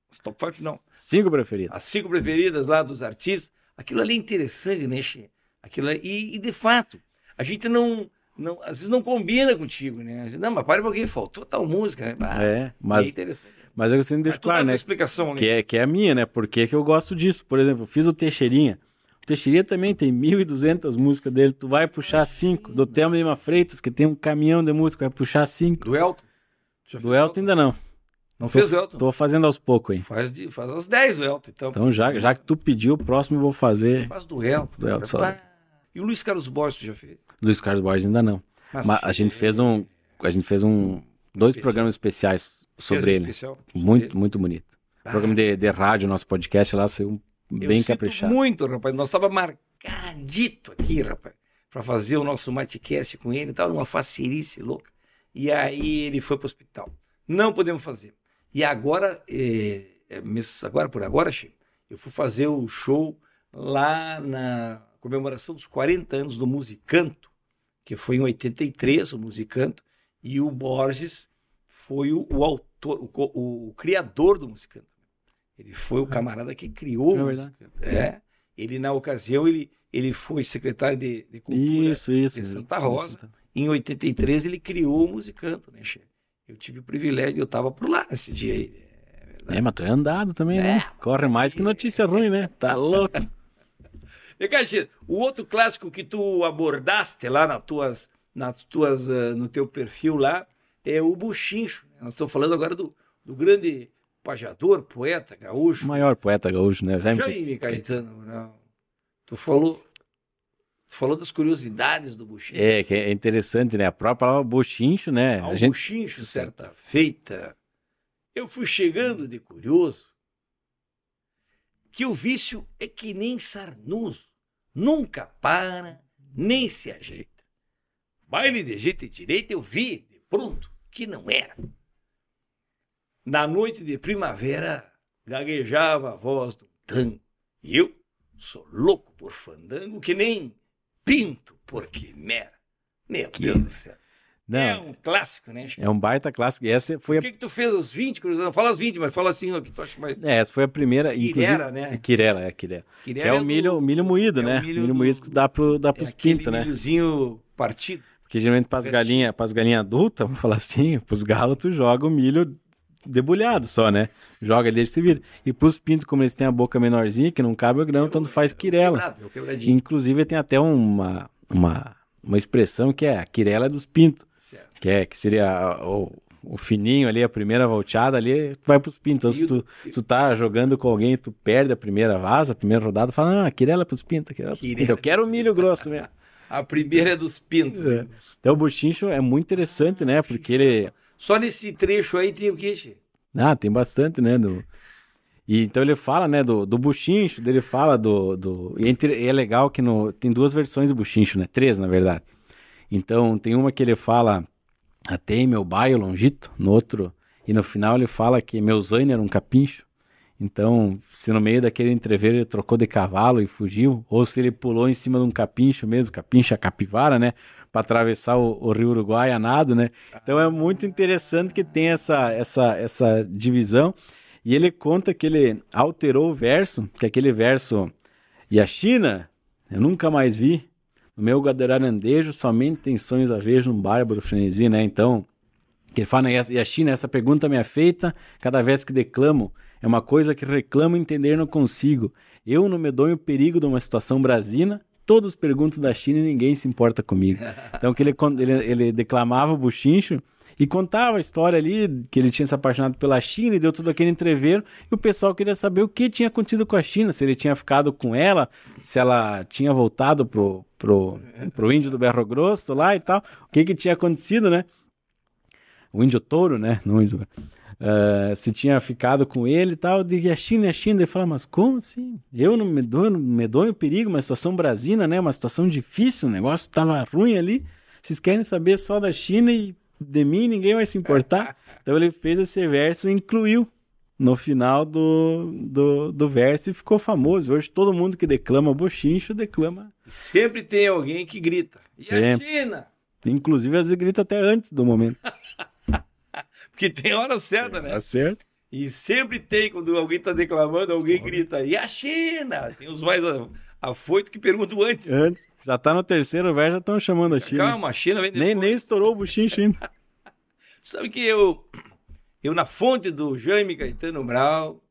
as top five não. Cinco preferidas. As cinco preferidas lá dos artistas. Aquilo ali é interessante, né, Che? Aquilo ali, e, e de fato, a gente não não, às vezes não combina contigo, né? Não, mas para um pouquinho, faltou tal música, né? Ah, é, mas, é interessante. Mas eu sempre deixo claro, né? explicação, né? Que é, que é a minha, né? Por que, que eu gosto disso? Por exemplo, fiz o Teixeirinha. O Teixeirinha também tem 1.200 músicas dele. Tu vai puxar cinco. Do Thelma Lima Freitas, que tem um caminhão de música, vai puxar cinco. Do Elton? Do Elton ainda não. Não tô, fez o Elton? Tô fazendo aos poucos aí. Faz, de, faz as 10 do Elton, então. Então, já, já que tu pediu, o próximo eu vou fazer. Faz do Elton. Do Elton E o Luiz Carlos Borges já fez? Luiz Carlos Borges ainda não. Mas, Mas a gente fez um, a gente fez um dois especial. programas especiais sobre ele. Especial sobre muito, ele. muito bonito. Ah. Programa de, de rádio, nosso podcast lá saiu bem Eu caprichado. Muito, rapaz. Nós estava marcadito aqui, rapaz, para fazer o nosso matecast com ele, tava numa facerice louca. E aí ele foi para o hospital. Não podemos fazer. E agora, é, é, agora por agora, Chico, eu fui fazer o show lá na comemoração dos 40 anos do Musicanto que foi em 83, o Musicanto, e o Borges foi o, o autor, o, o, o, criador do Musicanto. Ele foi o camarada que criou é o Musicanto. É. Ele, na ocasião, ele, ele foi secretário de, de Cultura isso, isso, de Santa Rosa. Isso. Em 83, ele criou o Musicanto, né, chefe? Eu tive o privilégio, eu estava por lá nesse dia aí. É, é mas tu é andado também, né? é, né? Corre mais que notícia ruim, né? Tá louco. o outro clássico que tu abordaste lá nas tuas, nas tuas, uh, no teu perfil lá é o Buchincho. Né? Nós estamos falando agora do, do grande pajador, poeta gaúcho. O maior poeta gaúcho, né? Jaime, Jaime Caetano. Não. Tu falou, falou das curiosidades do buchincho. É, que é interessante, né? A própria palavra buchincho, né? Ao a gente... buchincho, certa feita, eu fui chegando de curioso que o vício é que nem sarnoso, nunca para, nem se ajeita. Baile de jeito e direito eu vi, de pronto, que não era. Na noite de primavera, gaguejava a voz do tango. E eu sou louco por fandango que nem pinto por quimera. Meu que... Deus do céu. Não, é um clássico, né? É um baita clássico. E essa foi a... Por que, que tu fez as 20? Não fala as 20, mas fala assim o que tu acha mais. É, essa foi a primeira. Quirera, né? Quirela, é Quirela. Que é, é o milho, do... milho moído, é né? O milho, milho do... moído que dá, pro, dá pros é pintos, né? milhozinho partido. Porque geralmente para as galinhas, galinhas adultas, vamos falar assim, para os galos, tu joga o milho debulhado só, né? Joga ali, se vira. E para os pintos, como eles têm a boca menorzinha, que não cabe o grão, tanto faz quirela. Inclusive tem até uma, uma, uma expressão que é a quirela dos pintos. Que, é, que seria o, o fininho ali, a primeira volteada ali, tu vai pros pintos. Então, se tu, se tu tá jogando com alguém, tu perde a primeira vaza, a primeira rodada, fala, ah, quirela pros pintos, quirela pros pintos. Eu quero o milho grosso mesmo. a primeira é dos pintos. É. Então o buchincho é muito interessante, né? Porque ele. Só nesse trecho aí tem o quê? Ah, tem bastante, né? Do... E então ele fala, né, do, do buchincho, dele fala do. do... E entre... é legal que no... tem duas versões do buchincho, né? Três, na verdade. Então tem uma que ele fala até meu baio longito, no outro. E no final ele fala que meu zaine era um capincho. Então, se no meio daquele entreveiro ele trocou de cavalo e fugiu, ou se ele pulou em cima de um capincho mesmo, capincha capivara, né, para atravessar o, o, rio Uruguai a nado, né? Então é muito interessante que tem essa essa essa divisão. E ele conta que ele alterou o verso, que aquele verso e a China eu nunca mais vi. No meu gadararandejo somente tem sonhos a vejo num bárbaro frenesi, né? Então, que ele fala, e a China, essa pergunta me é feita cada vez que declamo é uma coisa que reclamo entender não consigo. Eu no medonho perigo de uma situação brasina, todos perguntam da China e ninguém se importa comigo. Então que ele, ele, ele declamava o buchincho e contava a história ali que ele tinha se apaixonado pela China e deu tudo aquele entreveiro e o pessoal queria saber o que tinha acontecido com a China, se ele tinha ficado com ela, se ela tinha voltado pro, pro, pro índio do Berro Grosso lá e tal, o que que tinha acontecido, né? O índio touro, né? Não índio uh, se tinha ficado com ele e tal. Digo, a China, a China. Ele fala, mas como assim? Eu não me dou, me dou em perigo, uma situação brasina, né? Uma situação difícil, o negócio tava ruim ali. Vocês querem saber só da China e de mim ninguém vai se importar? Então ele fez esse verso e incluiu no final do, do, do verso e ficou famoso. Hoje todo mundo que declama bochincho declama. Sempre tem alguém que grita. E Sempre. a China? Inclusive, às vezes grita até antes do momento. Porque tem hora certa, né? Tá certo. E sempre tem, quando alguém está declamando, alguém grita, e a China? Tem os mais afoitos que perguntam antes. Antes. Já está no terceiro verso, já estão chamando a China. Calma, a China vem depois. Nem, nem estourou o buchinho ainda. Sabe que eu, eu, na fonte do Jaime Caetano Brau,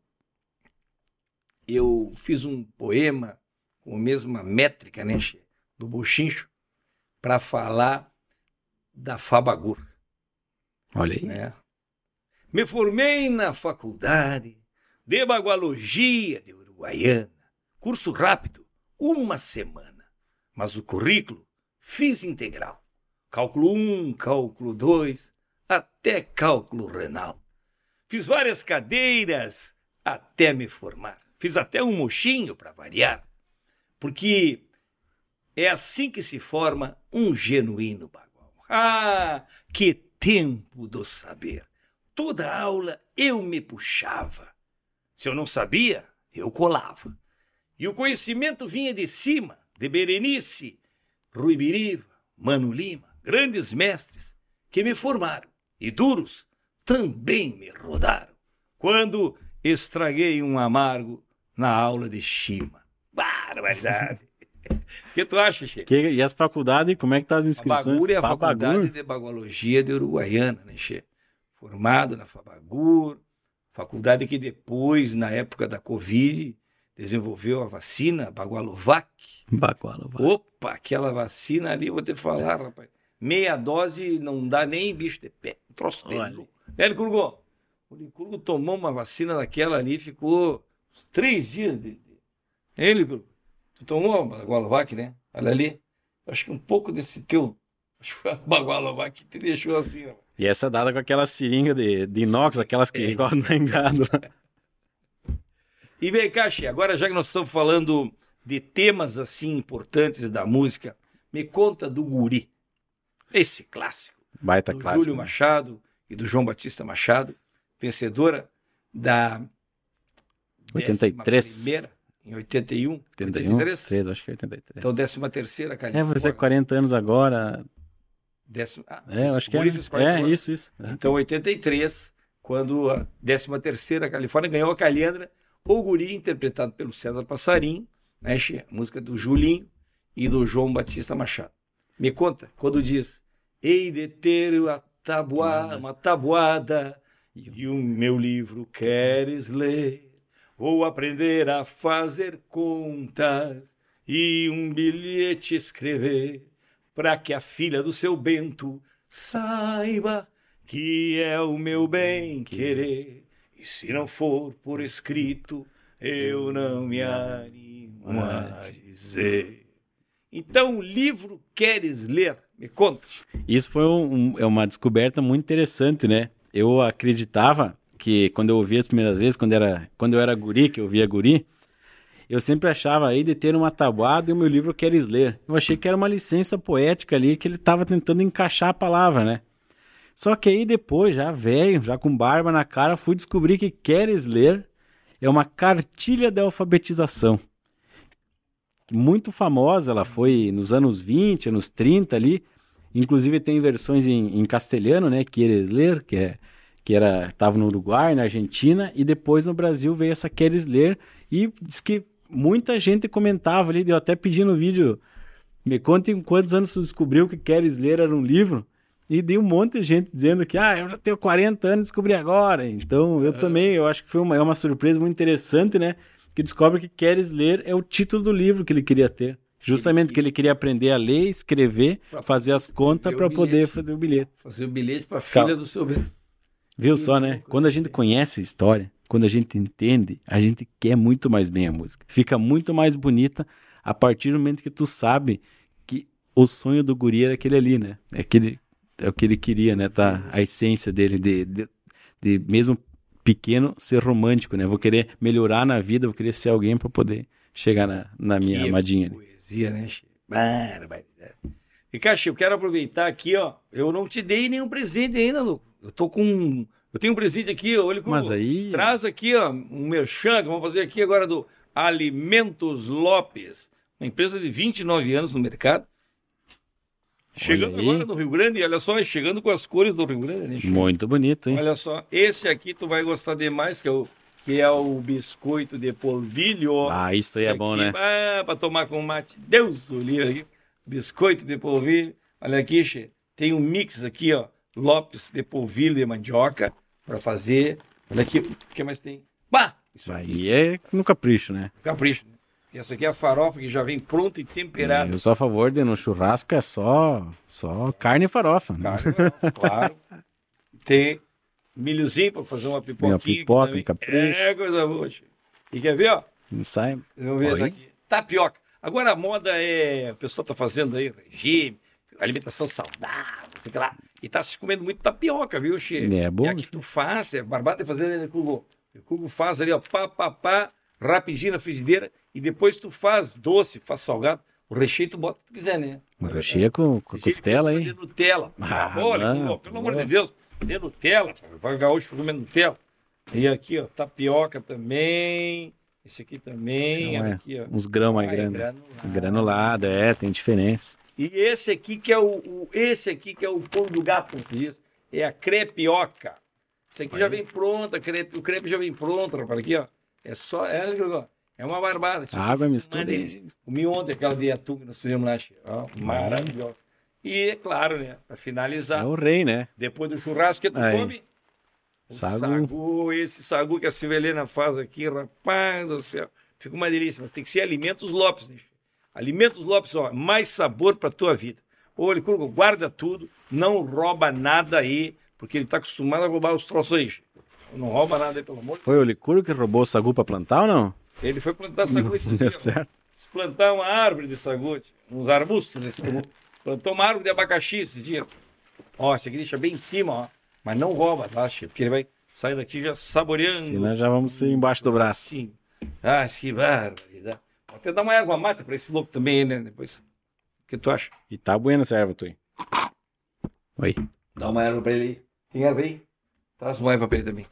eu fiz um poema com a mesma métrica, né, do Buchincho, para falar da Fabagur. Olha aí. Né? Me formei na faculdade de Bagualogia de Uruguaiana. Curso rápido, uma semana. Mas o currículo fiz integral. Cálculo 1, cálculo 2, até cálculo renal. Fiz várias cadeiras até me formar. Fiz até um mochinho para variar. Porque é assim que se forma um genuíno bagual. Ah, que tempo do saber! Toda aula eu me puxava. Se eu não sabia, eu colava. E o conhecimento vinha de cima, de Berenice, Rui Biriva, Mano Lima, grandes mestres que me formaram e duros também me rodaram. Quando estraguei um amargo na aula de Shima. Barbaridade! O que tu acha, Che? e as faculdades, como é que tá as inscrições? Fabagur é a Fabagur. Faculdade de Bagualogia de Uruguaiana, né, Che? formado na Fabagur, faculdade que depois, na época da Covid, desenvolveu a vacina Bagualovac. Bagualovac. Opa, aquela vacina ali, vou te falar, rapaz. Meia dose não dá nem bicho de pé. Um troço dele. Né, Licurgo? O Licurgo tomou uma vacina daquela ali, ficou três dias de. Hein, Licurgo? Tu tomou a Bagualovac, né? Olha ali. Acho que um pouco desse teu. Acho que foi a Bagualovac que te deixou assim, né? E essa é dada com aquela seringa de, de inox, aquelas que é. gostam no engado. E vem cá, Xê, agora já que nós estamos falando de temas assim importantes da música, me conta do Guri. Esse clássico. Baita do clássico. Júlio Machado e do João Batista Machado, vencedora da 83. Primeira, em 81. 81 83? 3, acho que é 83. Então, 13 terceira Califórnia. É, vai fazer 40 anos agora. Décima, ah, é, acho que é. É, isso, isso. É. Então, 83, quando a 13 terceira Califórnia ganhou a Calhandra, o Guri, interpretado pelo César Passarim, né, música do Julinho e do João Batista Machado. Me conta, quando diz, hei de ter a tabuada, uma tabuada, e o meu livro queres ler, vou aprender a fazer contas e um bilhete escrever, para que a filha do seu Bento saiba que é o meu bem querer. E se não for por escrito, eu não me animo a dizer. Então, o livro queres ler? Me conta. Isso foi um, é uma descoberta muito interessante, né? Eu acreditava que quando eu ouvia as primeiras vezes, quando, era, quando eu era guri, que eu via guri, eu sempre achava aí de ter uma tabuada e o meu livro queres ler. Eu achei que era uma licença poética ali que ele estava tentando encaixar a palavra, né? Só que aí depois, já velho, já com barba na cara, fui descobrir que Queres Ler é uma cartilha de alfabetização. Muito famosa, ela foi nos anos 20, anos 30 ali. Inclusive tem versões em, em castelhano, né? Queres Ler, que é que era estava no Uruguai, na Argentina, e depois no Brasil veio essa Queres Ler e diz que muita gente comentava ali, eu até pedi no vídeo, me conte em quantos anos tu descobriu que Queres Ler era um livro. E dei um monte de gente dizendo que, ah, eu já tenho 40 anos e descobri agora. Então, eu também, eu acho que foi uma, é uma surpresa muito interessante, né? Que descobre que Queres Ler é o título do livro que ele queria ter. Justamente que ele queria aprender a ler, escrever, fazer as contas para poder fazer o bilhete. Fazer o bilhete para a filha Calma. do seu. Viu só, né? Quando a gente conhece a história, quando a gente entende, a gente quer muito mais bem a música. Fica muito mais bonita a partir do momento que tu sabe que o sonho do guri era aquele ali, né? É aquele é o que ele queria, né? Tá, a essência dele, de, de, de mesmo pequeno, ser romântico, né? Vou querer melhorar na vida, vou querer ser alguém para poder chegar na, na minha que amadinha. Poesia, né? Barbaridade. E, Caixa, eu quero aproveitar aqui, ó. Eu não te dei nenhum presente ainda, Lu. Eu tô com. Eu tenho um presente aqui, olha como. Mas aí. Traz aqui, ó, um merchan que vamos fazer aqui agora do Alimentos Lopes. Uma empresa de 29 anos no mercado. Chegando agora no Rio Grande, olha só, chegando com as cores do Rio Grande. Né? Muito bonito, hein? Olha só, esse aqui tu vai gostar demais, que é o, que é o biscoito de polvilho. Ah, isso aí é bom, né? Ah, para tomar com mate. Deus o livre Biscoito de polvilho. Olha aqui, che, tem um mix aqui, ó. Lopes de polvilho de mandioca para fazer. Olha aqui, o que mais tem? Bah! Isso aí é no capricho, né? Capricho. E essa aqui é a farofa que já vem pronta e temperada. Eu sou a favor de no churrasco é só, só carne e farofa. Né? Carne e claro. Tem milhozinho para fazer uma pipoquinha. Uma pipoca, um capricho. É coisa boa. E quer ver, ó? Não sai. Vamos ver aqui. Tapioca. Agora a moda é. O pessoal tá fazendo aí regime, alimentação saudável, sei lá. E tá se comendo muito tapioca, viu, Che? É bom. E aqui tu faz, é barbata fazendo, né, Cugo? O Cugo faz ali, ó, pá, pá, pá, rapidinho na frigideira e depois tu faz doce, faz salgado. O recheio tu bota o que tu quiser, né? O recheio é com, com costela aí. De Nutella. Ah, Olha, não, pelo amor de Deus. De Nutella. Vai gaúcho comendo Nutella. E aqui, ó, tapioca também. Esse aqui também. é, aqui, ó. Uns grãos mais grandes. Granulado. granulado. é, tem diferença. E esse aqui que é o, o esse aqui que é o pão do gato, diz. É a crepioca. Esse aqui aí. já vem pronta, crepe, o crepe já vem pronto, rapaz. Aqui, ó. É só. É. É uma barbada. Água é mistura. Comi ontem aquela de atum que nós fizemos lá. Ó, maravilhosa. E, é claro, né? Para finalizar. É o rei, né? Depois do churrasco que tu Aí. come. Sagu. sagu. Esse sagu que a Silvelena faz aqui, rapaz do céu. Fica uma delícia. Mas tem que ser Alimentos Lopes, né? Alimentos Lopes, ó. Mais sabor para tua vida. Ô, Licurgo, guarda tudo. Não rouba nada aí. Porque ele tá acostumado a roubar os troços aí. Não rouba nada aí, pelo amor de Deus. Foi o Licurgo que roubou o sagu para plantar ou não? Ele foi plantar sagu esse dia. certo. Se plantar uma árvore de sagote, uns arbustos desse Plantou uma árvore de abacaxi esse dia. Ó, esse aqui deixa bem em cima, ó. Mas não rouba, tá, Porque ele vai sair daqui já saboreando. Sim, nós já vamos ser embaixo do braço. Sim. Ah, que barbaridade. Vou até dar uma erva mata pra esse louco também, né? Depois. O que tu acha? E tá buena essa erva, tu aí. Oi. Dá uma erva pra ele aí. Tem erva aí? Traz uma erva pra ele também.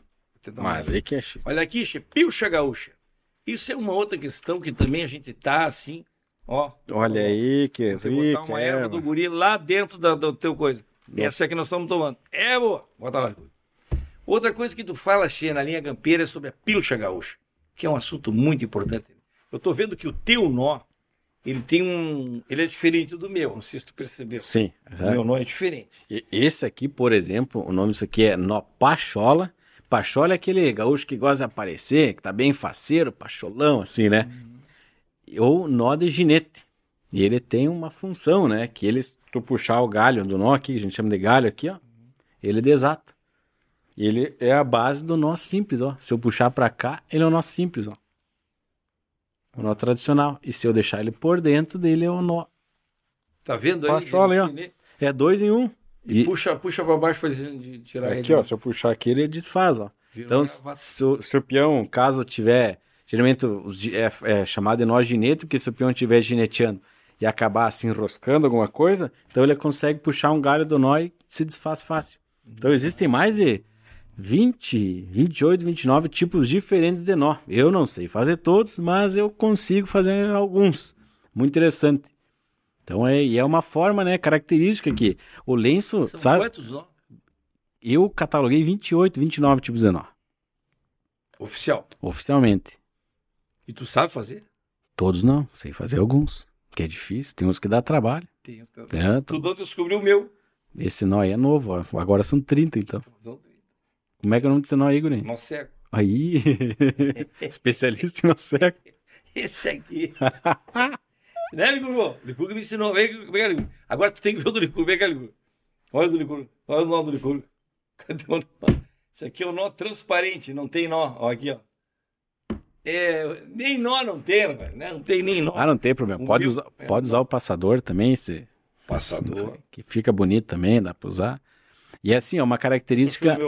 Mas aí que é. Olha aqui, che, pilcha gaúcha. Isso é uma outra questão que também a gente tá assim, ó. Olha ó, aí que Você botar uma erva, erva do guri lá dentro da, do teu coisa. Essa é que nós estamos tomando. É boa. Bota lá. Outra coisa que tu fala, Xê, na linha gampeira é sobre a pilcha gaúcha, que é um assunto muito importante. Eu tô vendo que o teu nó, ele tem um. Ele é diferente do meu, não sei se tu percebeu. Sim. Uhum. O meu nó é diferente. E esse aqui, por exemplo, o nome disso aqui é nó pachola. Pachola é aquele gaúcho que gosta de aparecer, que tá bem faceiro, pacholão, assim, né? Uhum. Ou nó de ginete. E ele tem uma função, né? Que ele, se tu puxar o galho do nó aqui, que a gente chama de galho aqui, ó, ele desata. Ele é a base do nó simples, ó. Se eu puxar para cá, ele é o nó simples, ó. O nó tradicional. E se eu deixar ele por dentro dele, é o nó. Tá vendo aí? Pachola, ó. É dois em um. E, e puxa, puxa para baixo para tirar aqui, ele. Aqui, ó. Se eu puxar aqui, ele desfaz, ó. então, se o, se o peão, caso tiver. Geralmente é, é chamado de nó ginete, porque se o peão estiver gineteando e acabar se enroscando alguma coisa, então ele consegue puxar um galho do nó e se desfaz fácil. Então existem mais de 20, 28, 29 tipos diferentes de nó. Eu não sei fazer todos, mas eu consigo fazer alguns. Muito interessante. Então é, é uma forma, né, característica que o lenço, São sabe? Quantos nó? Eu cataloguei 28, 29 tipos de nó. Oficial. Oficialmente. E tu sabe fazer? Todos não, sei fazer alguns. Que é difícil, tem uns que dá trabalho. Tem, é, tu não descobriu o meu. Esse nó aí é novo, ó. agora são 30 então. São 30. Como é que é o nome desse nó aí, Guri? Nó cego. Aí, especialista em nó cego. Esse aqui. né, Licurgo? Licurgo me ensinou. Vem, vem cá, Agora tu tem que ver o do Licurgo. Vem cá, Licurgo. Olha o do Licurgo. Olha o nó do Licurgo. Cadê o nó? Isso aqui é o um nó transparente, não tem nó. Ó, aqui, ó. É, nem nó não tem, né? Não tem nem nó. Ah, não tem problema. Pode, usar, é, pode usar o passador também, se... Passador. Que fica bonito também, dá pra usar. E é assim, é uma característica.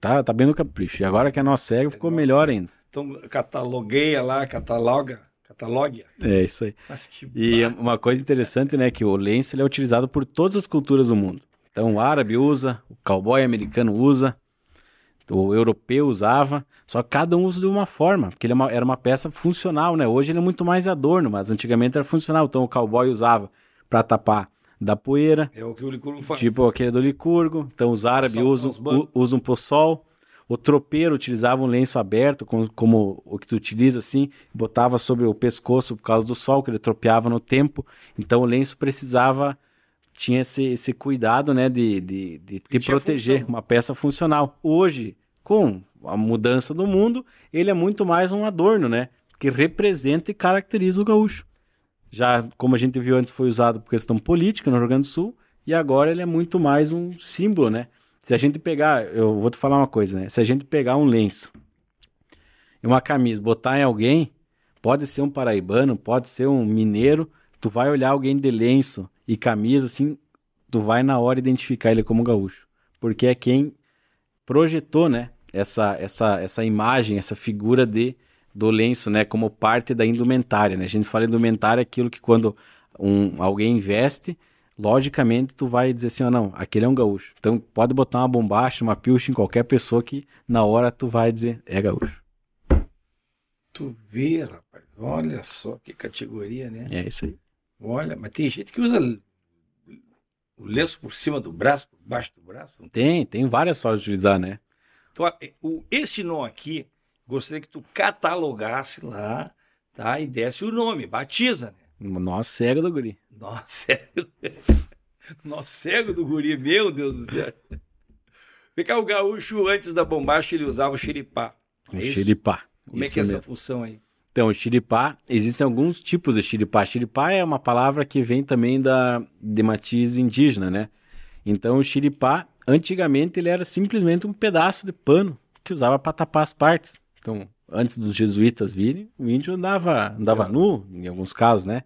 Tá, tá bem no capricho. E agora que é nosso cego, ficou Nossa. melhor ainda. Então, catalogueia lá, cataloga. Catalogia. É isso aí. e uma coisa interessante, né, que o lenço ele é utilizado por todas as culturas do mundo. Então, o árabe usa, o cowboy americano usa, o europeu usava, só que cada um usa de uma forma, porque ele é era uma peça funcional, né? Hoje ele é muito mais adorno, mas antigamente era funcional. Então, o cowboy usava para tapar da poeira. É o que o Licurgo faz. Tipo aquele do Licurgo. Então os árabes usam, usam pro sol. O tropeiro utilizava um lenço aberto, como, como, o que tu utiliza assim, botava sobre o pescoço por causa do sol, que ele tropeava no tempo. Então o lenço precisava, tinha esse, esse cuidado né, de, de, de te proteger, função. uma peça funcional. Hoje, com a mudança do mundo, ele é muito mais um adorno, né? Que representa e caracteriza o gaúcho já, como a gente viu antes, foi usado por questão política no Rio Grande do Sul, e agora ele é muito mais um símbolo, né? Se a gente pegar, eu vou te falar uma coisa, né? Se a gente pegar um lenço e uma camisa, botar em alguém, pode ser um paraibano, pode ser um mineiro, tu vai olhar alguém de lenço e camisa, assim, tu vai na hora identificar ele como gaúcho. Porque é quem projetou, né? Essa, essa, essa imagem, essa figura de do lenço, né, como parte da indumentária, né? A gente fala indumentária é aquilo que quando um, alguém investe, logicamente tu vai dizer assim, oh, não, aquele é um gaúcho. Então pode botar uma bombacha, uma pilcha em qualquer pessoa que na hora tu vai dizer, é gaúcho. Tu vê, rapaz, olha só que categoria, né? É isso aí. Olha, mas tem gente que usa o lenço por cima do braço, por baixo do braço. Tem, tem várias formas de utilizar, né? Então, esse nó aqui, gostaria que tu catalogasse lá, tá? E desse o nome, batiza, né? Nó cego do guri. Nó cego. Nó cego do guri, meu Deus do céu. Vem cá, o gaúcho, antes da bombacha, ele usava o xiripá. É o xiripá. Como é que é mesmo. essa função aí? Então, xiripá, existem alguns tipos de xiripá. Xiripá é uma palavra que vem também da, de matiz indígena, né? Então, o xiripá, antigamente, ele era simplesmente um pedaço de pano que usava para tapar as partes. Então, antes dos jesuítas virem, o índio andava, andava nu, em alguns casos, né?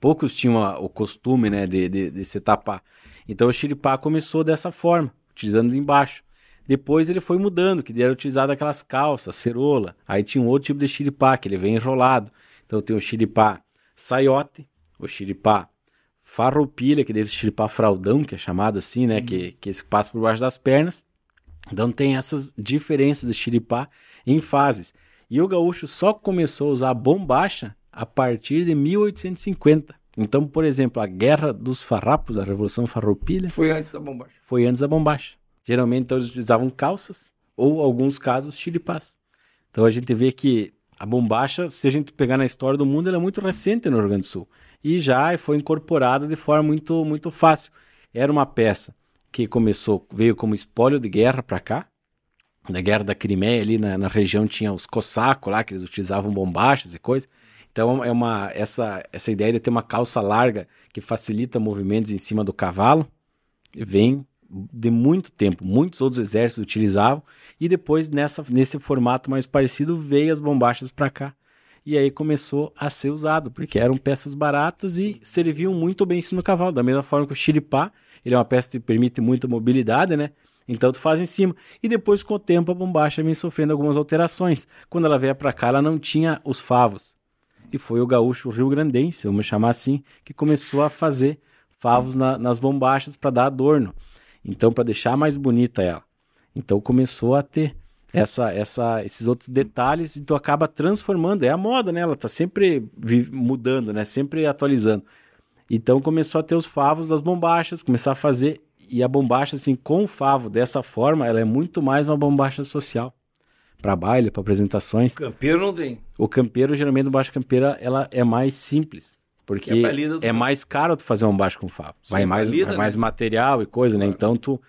Poucos tinham o costume, né, de, de, de se tapar. Então o xiripá começou dessa forma, utilizando embaixo. Depois ele foi mudando, que era utilizado aquelas calças, cerola. Aí tinha um outro tipo de xiripá, que ele vem enrolado. Então tem o xiripá saiote, o xiripá farroupilha, que é desse xiripá fraldão, que é chamado assim, né? Uhum. Que, que esse passa por baixo das pernas. Então tem essas diferenças de xiripá em fases. E o gaúcho só começou a usar a bombacha a partir de 1850. Então, por exemplo, a Guerra dos Farrapos, a Revolução Farroupilha... Foi antes da bombacha. Foi antes da bombacha. Geralmente então, eles utilizavam calças ou, alguns casos, chiripás. Então a gente vê que a bombacha, se a gente pegar na história do mundo, ela é muito recente no Rio Grande do Sul. E já foi incorporada de forma muito, muito fácil. Era uma peça que começou, veio como espólio de guerra para cá. Na guerra da Crimeia, ali na, na região, tinha os cossacos lá, que eles utilizavam bombachas e coisas. Então é uma essa, essa ideia de ter uma calça larga que facilita movimentos em cima do cavalo vem de muito tempo, muitos outros exércitos utilizavam, e depois nessa, nesse formato mais parecido veio as bombachas para cá. E aí começou a ser usado, porque eram peças baratas e serviam muito bem em cima do cavalo. Da mesma forma que o xiripá, ele é uma peça que permite muita mobilidade, né? Então tu faz em cima. E depois, com o tempo, a bombacha vem sofrendo algumas alterações. Quando ela veio para cá, ela não tinha os favos. E foi o gaúcho rio-grandense, vamos chamar assim, que começou a fazer favos na, nas bombachas para dar adorno. Então, para deixar mais bonita ela. Então, começou a ter essa, essa, esses outros detalhes e tu acaba transformando. É a moda, né? Ela tá sempre mudando, né? Sempre atualizando. Então, começou a ter os favos das bombachas, começar a fazer. E a bombacha, assim, com o favo dessa forma, ela é muito mais uma bombacha social. Para baile, para apresentações. O campeiro não tem. O campeiro, geralmente, no baixo campeira, ela é mais simples. Porque é, é mais caro tu fazer um baixo com favo. Sim, vai mais, vai mais né? material e coisa, né? claro. Então tu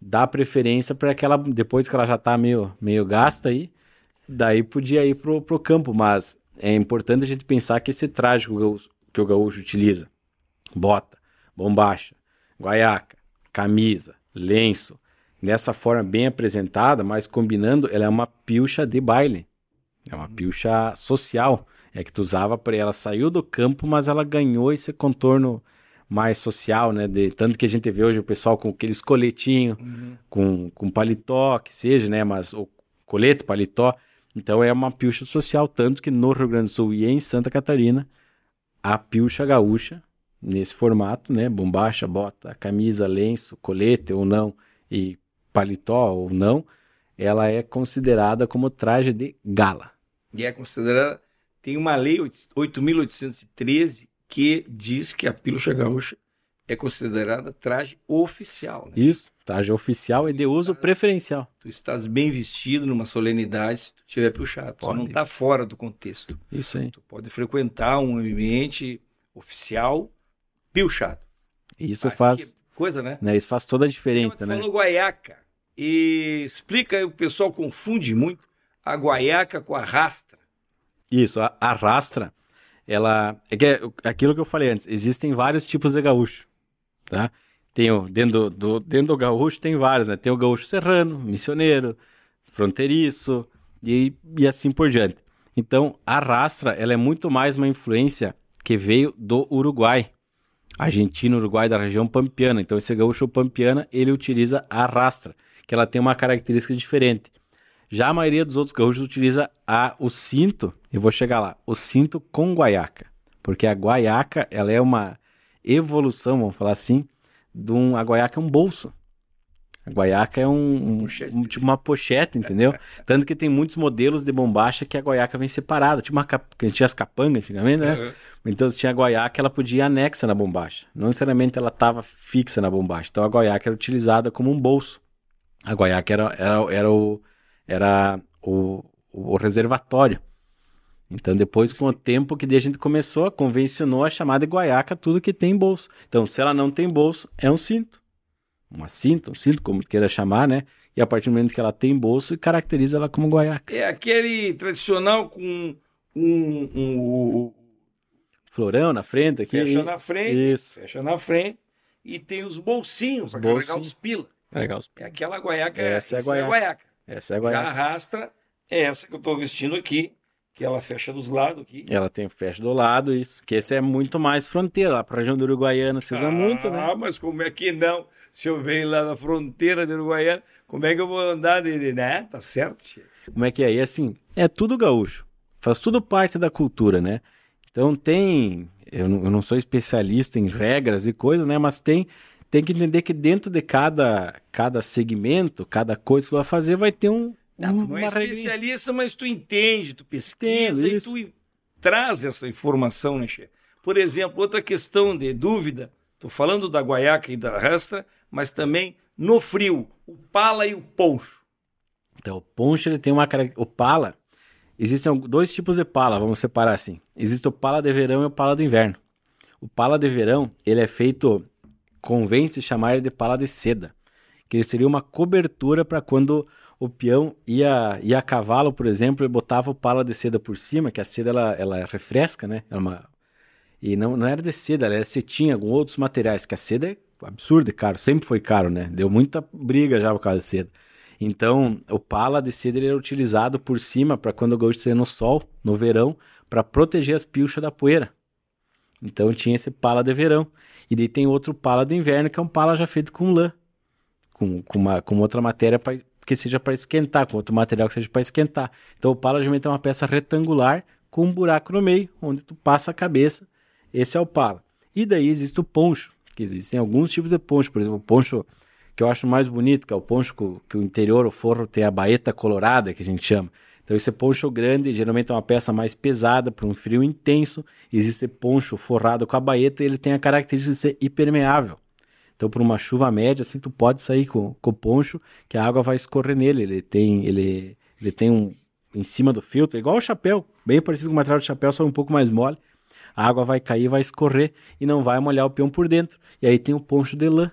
dá preferência para aquela depois que ela já tá meio, meio gasta aí, daí podia ir pro, pro campo, mas é importante a gente pensar que esse traje que o gaúcho, que o gaúcho utiliza, bota, bombacha, guaiaca, camisa, lenço, dessa forma bem apresentada, mas combinando, ela é uma pilcha de baile. É uma pilcha social. É que tu usava ela saiu do campo, mas ela ganhou esse contorno mais social, né? De, tanto que a gente vê hoje o pessoal com aqueles coletinhos, uhum. com, com paletó, que seja, né? Mas o colete, paletó. Então é uma pilcha social, tanto que no Rio Grande do Sul e em Santa Catarina, a pilcha gaúcha, nesse formato, né? Bombacha, bota, camisa, lenço, colete ou não, e paletó ou não, ela é considerada como traje de gala. E é considerada tem uma lei 8.813 que diz que a pílula gaúcha é considerada traje oficial. Né? Isso, traje oficial e de estás, uso preferencial. Tu estás bem vestido numa solenidade se tu tiver. Pode. Só não está fora do contexto. Isso aí. Tu pode frequentar um ambiente oficial pilchado. Isso faz... coisa, né? né? Isso faz toda a diferença, né? falou guaiaca. E explica, o pessoal confunde muito a guaiaca com a rastra. Isso, a, a rastra, ela. É, que é aquilo que eu falei antes, existem vários tipos de gaúcho. Tá? Tem o, dentro, do, dentro do gaúcho tem vários, né? Tem o gaúcho serrano, missioneiro, fronteiriço e, e assim por diante. Então, a rastra, ela é muito mais uma influência que veio do Uruguai. Argentina, Uruguai, da região pampiana. Então, esse gaúcho pampiana, ele utiliza a rastra, que ela tem uma característica diferente. Já a maioria dos outros gaúchos utiliza a, o cinto, eu vou chegar lá, o cinto com guaiaca. Porque a guaiaca, ela é uma evolução, vamos falar assim, de um, a guaiaca é um bolso. A guaiaca é um, um, um, tipo uma pochete, entendeu? Tanto que tem muitos modelos de bombacha que a guaiaca vem separada. Tipo uma tinha as capangas antigamente, né? Uhum. Então se tinha a guaiaca, ela podia ir anexa na bombacha. Não necessariamente ela estava fixa na bombacha. Então a guaiaca era utilizada como um bolso. A guaiaca era, era, era o, era o, o reservatório. Então, depois, com o tempo que a gente começou, convencionou a chamada de guaiaca tudo que tem bolso. Então, se ela não tem bolso, é um cinto. Uma cinta, um cinto, como queira chamar, né? E a partir do momento que ela tem bolso, caracteriza ela como guaiaca. É aquele tradicional com um, um, um florão na frente aqui. Fecha na frente. Isso. Fecha na frente. E tem os bolsinhos para carregar os pila. Carregar os pila. É aquela guaiaca. Essa é a guaiaca. É a guaiaca. Essa é a guaiaca. Já arrastra é essa que eu estou vestindo aqui, que ela fecha dos lados aqui. Ela tem fecha do lado, isso. Que esse é muito mais fronteira. Lá para a região do Uruguaiana se usa ah, muito, né? Ah, mas como é que não? Se eu venho lá na fronteira do Uruguaiana, como é que eu vou andar de. de né? Tá certo, tia. Como é que é? E assim, é tudo gaúcho. Faz tudo parte da cultura, né? Então tem. Eu não, eu não sou especialista em regras e coisas, né? Mas tem tem que entender que dentro de cada, cada segmento, cada coisa que tu vai fazer, vai ter um. Não, tu não é especialista, mas tu entende, tu pesquisa e tu traz essa informação, né, Che? Por exemplo, outra questão de dúvida, tô falando da guaiaca e da rastra, mas também no frio, o pala e o poncho. Então, o poncho ele tem uma o pala, existem dois tipos de pala, vamos separar assim. Existe o pala de verão e o pala de inverno. O pala de verão, ele é feito convém-se chamar de pala de seda, que ele seria uma cobertura para quando o peão ia, ia a cavalo, por exemplo, e botava o pala de seda por cima, que a seda ela, ela refresca, né? É uma... E não, não era de seda, ela era cetinha, com outros materiais, que a seda é absurdo e caro, sempre foi caro, né? Deu muita briga já por causa de seda. Então, o pala de seda ele era utilizado por cima para quando o gaúcho saía no sol, no verão, para proteger as pilchas da poeira. Então tinha esse pala de verão. E daí tem outro pala de inverno, que é um pala já feito com lã, com, com, uma, com outra matéria pra, que seja para esquentar, com outro material que seja para esquentar. Então o pala geralmente é uma peça retangular com um buraco no meio, onde tu passa a cabeça. Esse é o pala. E daí existe o poncho, que existem alguns tipos de poncho, por exemplo, o poncho que eu acho mais bonito, que é o poncho que o interior, o forro tem a baeta colorada, que a gente chama. Então, esse poncho grande geralmente é uma peça mais pesada para um frio intenso. Existe poncho forrado com a baeta e ele tem a característica de ser impermeável. Então, por uma chuva média, assim, tu pode sair com, com o poncho, que a água vai escorrer nele. Ele tem, ele, ele tem um em cima do filtro, igual o chapéu, bem parecido com o material de chapéu, só um pouco mais mole. A água vai cair, vai escorrer e não vai molhar o peão por dentro. E aí tem o poncho de lã,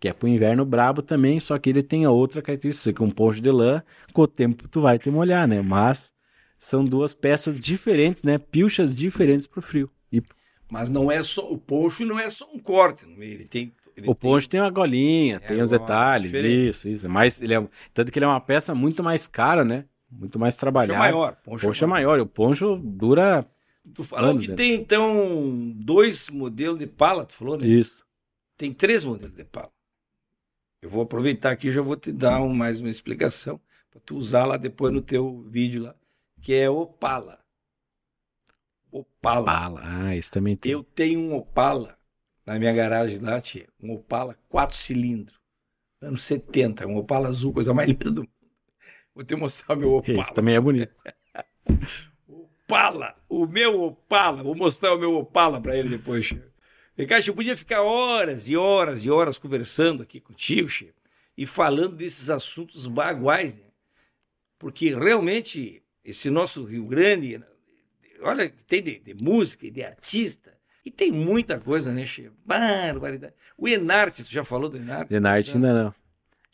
que é pro inverno brabo também, só que ele tem a outra característica, que um poncho de lã, com o tempo tu vai te molhar, né? Mas são duas peças diferentes, né? Pilchas diferentes pro frio. E... Mas não é só, o poncho não é só um corte, ele tem... Ele o poncho tem, tem uma golinha, é tem os detalhes, diferente. isso, isso. Mas ele é, tanto que ele é uma peça muito mais cara, né? Muito mais trabalhada. Poncho é maior. Poncho, poncho é maior. E o poncho dura Tu falou anos, que né? tem, então, dois modelos de pala, tu falou, né? Isso. Tem três modelos de pala. Eu vou aproveitar aqui e já vou te dar um, mais uma explicação para tu usar lá depois no teu vídeo lá, que é Opala. Opala. Opala, ah, isso também tem. Eu tenho um Opala na minha garagem lá, tia, um Opala quatro cilindros, anos 70, um Opala azul, coisa mais linda do mundo. Vou te mostrar o meu Opala. Esse também é bonito. Opala, o meu Opala, vou mostrar o meu Opala para ele depois, tia. Ricardo, eu podia ficar horas e horas e horas conversando aqui contigo, Chico, e falando desses assuntos baguais, né? Porque realmente esse nosso Rio Grande, olha, tem de, de música, de artista, e tem muita coisa, né, Chico? Barbaridade. O Enarte, tu já falou do Enarte? Enarte ainda não.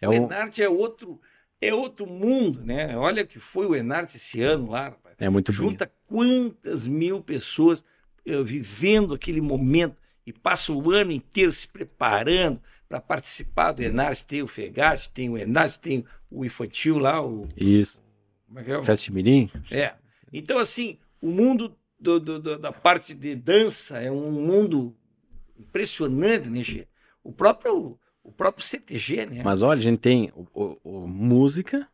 É o um... Enarte é outro, é outro mundo, né? Olha o que foi o Enarte esse ano lá, rapaz. É muito Junta bonito. quantas mil pessoas uh, vivendo aquele momento e passa o ano inteiro se preparando para participar do Enarte. Tem o Fegate, tem o Enarte, tem o infantil lá. O, Isso. Como é que é? Festa Mirim? É. Então, assim, o mundo do, do, da parte de dança é um mundo impressionante, né, Gê? O próprio, o próprio CTG, né? Mas olha, a gente tem o, o, o música,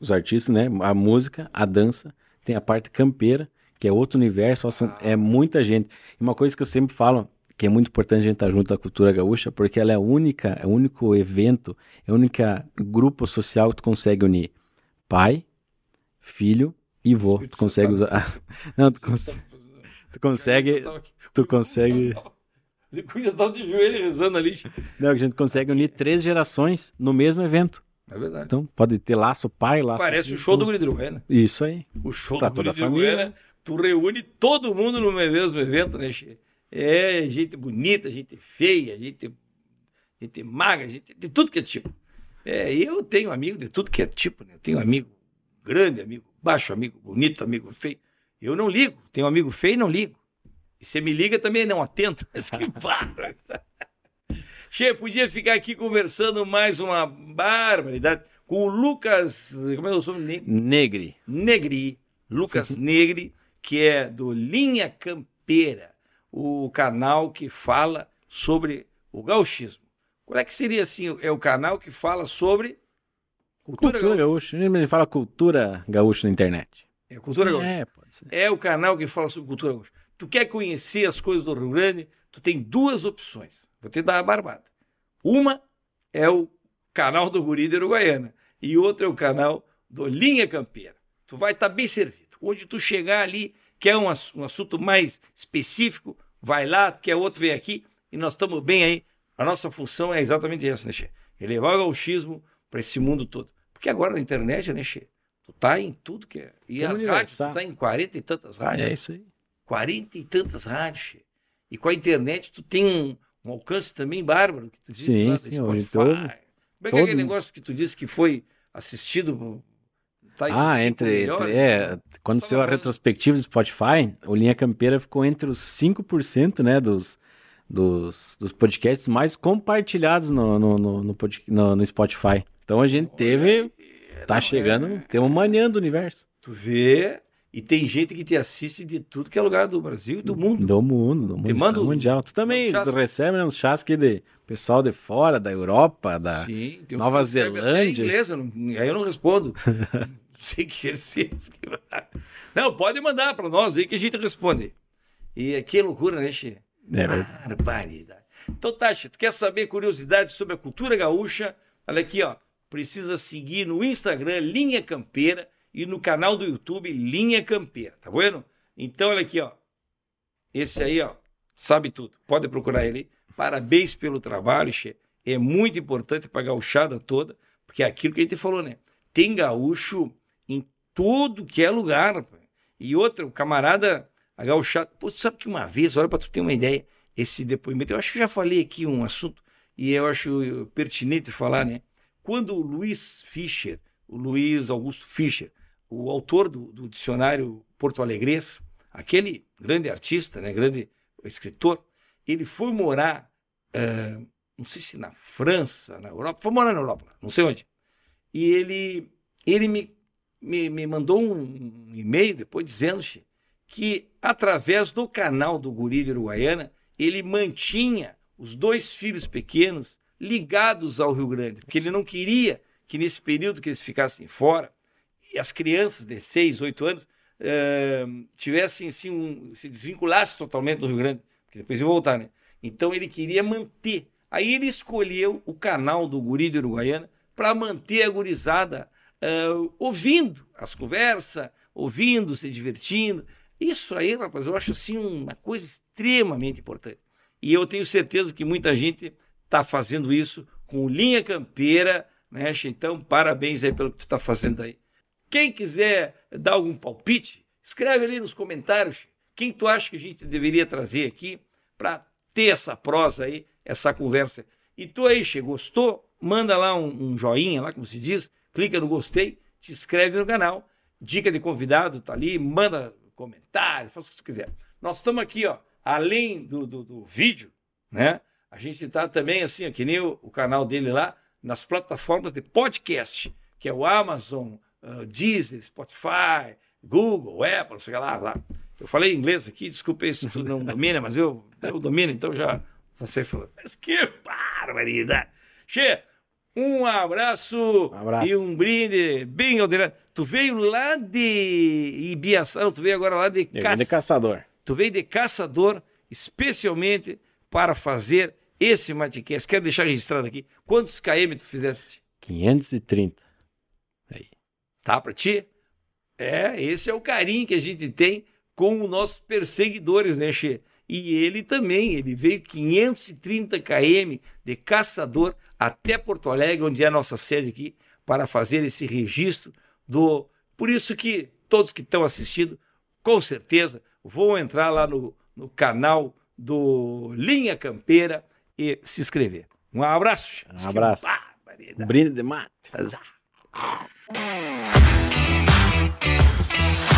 os artistas, né? A música, a dança, tem a parte campeira, que é outro universo, ah. é muita gente. E uma coisa que eu sempre falo, que é muito importante a gente estar junto à cultura gaúcha, porque ela é a única, é o único evento, é o único grupo social que tu consegue unir pai, filho e vô. Tu consegue usar. Não, tu, cons... tu consegue. Tu consegue. O já de joelho rezando ali. Não, a gente consegue unir três gerações no mesmo evento. É verdade. Então, pode ter laço pai, laço. Parece o show do Gridruena. Isso aí. O show pra do Gridruena. Tu reúne todo mundo no mesmo evento, né, Che? É gente bonita, gente feia, gente, gente magra, gente de tudo que é tipo. É, eu tenho amigo de tudo que é tipo, né? Eu tenho amigo grande, amigo baixo, amigo bonito, amigo feio. Eu não ligo. Tenho amigo feio e não ligo. E você me liga também não atento. Mas que barra. Che, podia ficar aqui conversando mais uma barbaridade. com o Lucas. Como é o nome? Negri. Negri. Lucas Negri, que é do Linha Campeira, o canal que fala sobre o gauchismo. Qual é que seria assim? É o canal que fala sobre cultura, cultura gaúcha. gaúcha. Ele fala cultura gaúcha na internet. É cultura gaúcha. É, pode ser. É o canal que fala sobre cultura gaúcha. Tu quer conhecer as coisas do Rio Grande? Tu tem duas opções. Vou te dar a barbada. Uma é o canal do Guri de Uruguaiana e outra é o canal do Linha Campeira. Tu vai estar tá bem servido. Onde tu chegar ali, quer um, um assunto mais específico, vai lá, quer outro, vem aqui e nós estamos bem aí a nossa função é exatamente essa, né, Che? Elevar o gauchismo para esse mundo todo. Porque agora na internet, né, Che? Tu tá em tudo que é. E Tem as rádios, tu tá em quarenta e tantas rádios. É isso aí. Quarenta e tantas rádios, Che. E com a internet tu tem um, um alcance também bárbaro, que tu disse sim, lá, sim, Spotify. Todo, Como é que é aquele negócio que tu disse que foi assistido Tá ah, entre, entre, é, quando saiu a retrospectiva do Spotify, o Linha Campeira ficou entre os 5%, né, dos, dos, dos podcasts mais compartilhados no, no, no, no, no Spotify. Então a gente teve. Tá chegando, é. tem uma manhã do universo. Tu vê, e tem gente que te assiste de tudo que é lugar do Brasil e do mundo. Do mundo, do mundo. Te manda mundial. Tu também tu recebe né, uns chás aqui de pessoal de fora, da Europa, da Sim, Nova Zelândia. Inglês, eu não, aí eu não respondo. não sei que é Não, pode mandar para nós aí que a gente responde. E que loucura, né, Che? É Barbaridade. Então, Tati, tu quer saber curiosidades sobre a cultura gaúcha? Olha aqui, ó. Precisa seguir no Instagram Linha Campeira e no canal do YouTube Linha Campeira, tá vendo? Então, olha aqui, ó. Esse aí, ó, sabe tudo. Pode procurar ele. Parabéns pelo trabalho, che. É muito importante para a gauchada toda, porque é aquilo que a gente falou, né? Tem gaúcho em todo que é lugar. Rapaz. E outra, o camarada a gauchada. Pô, tu sabe que uma vez, olha para tu ter uma ideia, esse depoimento, eu acho que já falei aqui um assunto, e eu acho pertinente falar, né? Quando o Luiz Fischer, o Luiz Augusto Fischer, o autor do, do dicionário Porto Alegres, aquele grande artista, né, grande escritor, ele foi morar, uh, não sei se na França, na Europa, foi morar na Europa, não sei onde. E ele, ele me, me, me mandou um, um e-mail depois dizendo que, através do canal do Guri de Uruguaiana, ele mantinha os dois filhos pequenos ligados ao Rio Grande, porque ele não queria que nesse período que eles ficassem fora, as crianças de 6, 8 anos uh, tivessem assim, um, se desvinculassem totalmente do Rio Grande, porque depois iam voltar, né? Então ele queria manter. Aí ele escolheu o canal do Guri de Uruguaiana para manter a gurizada uh, ouvindo as conversas, ouvindo, se divertindo. Isso aí, rapaz, eu acho assim uma coisa extremamente importante. E eu tenho certeza que muita gente está fazendo isso com linha campeira, né? Então, parabéns aí pelo que tu está fazendo aí. Quem quiser dar algum palpite, escreve ali nos comentários quem tu acha que a gente deveria trazer aqui para ter essa prosa aí, essa conversa. E tu aí, che, gostou? Manda lá um, um joinha, lá como se diz, clica no gostei, te inscreve no canal. Dica de convidado, tá ali, manda comentário, faça o que você quiser. Nós estamos aqui, ó, além do, do, do vídeo, né? A gente está também, assim, ó, que nem o, o, canal dele lá, nas plataformas de podcast, que é o Amazon, uh, Deezer, Spotify, Google, Apple, sei lá, lá. Eu falei inglês aqui, desculpe se tu não domina, mas eu, eu domino, então já, já sei falar. Mas que barbaridade! Che, um abraço, um abraço, e um brinde bem aldeirado. Tu veio lá de Ibiaçá, não, tu veio agora lá de, Ca... de Caçador. Tu veio de Caçador, especialmente para fazer esse Matcast. Quero deixar registrado aqui. Quantos KM tu fizeste? 530. Tá para ti? É, esse é o carinho que a gente tem com os nossos perseguidores, né, Che? E ele também, ele veio 530 km de Caçador até Porto Alegre, onde é a nossa sede aqui, para fazer esse registro do. Por isso que todos que estão assistindo, com certeza, vão entrar lá no, no canal do Linha Campeira e se inscrever. Um abraço. Um abraço. Um brinde de mate. Thank you.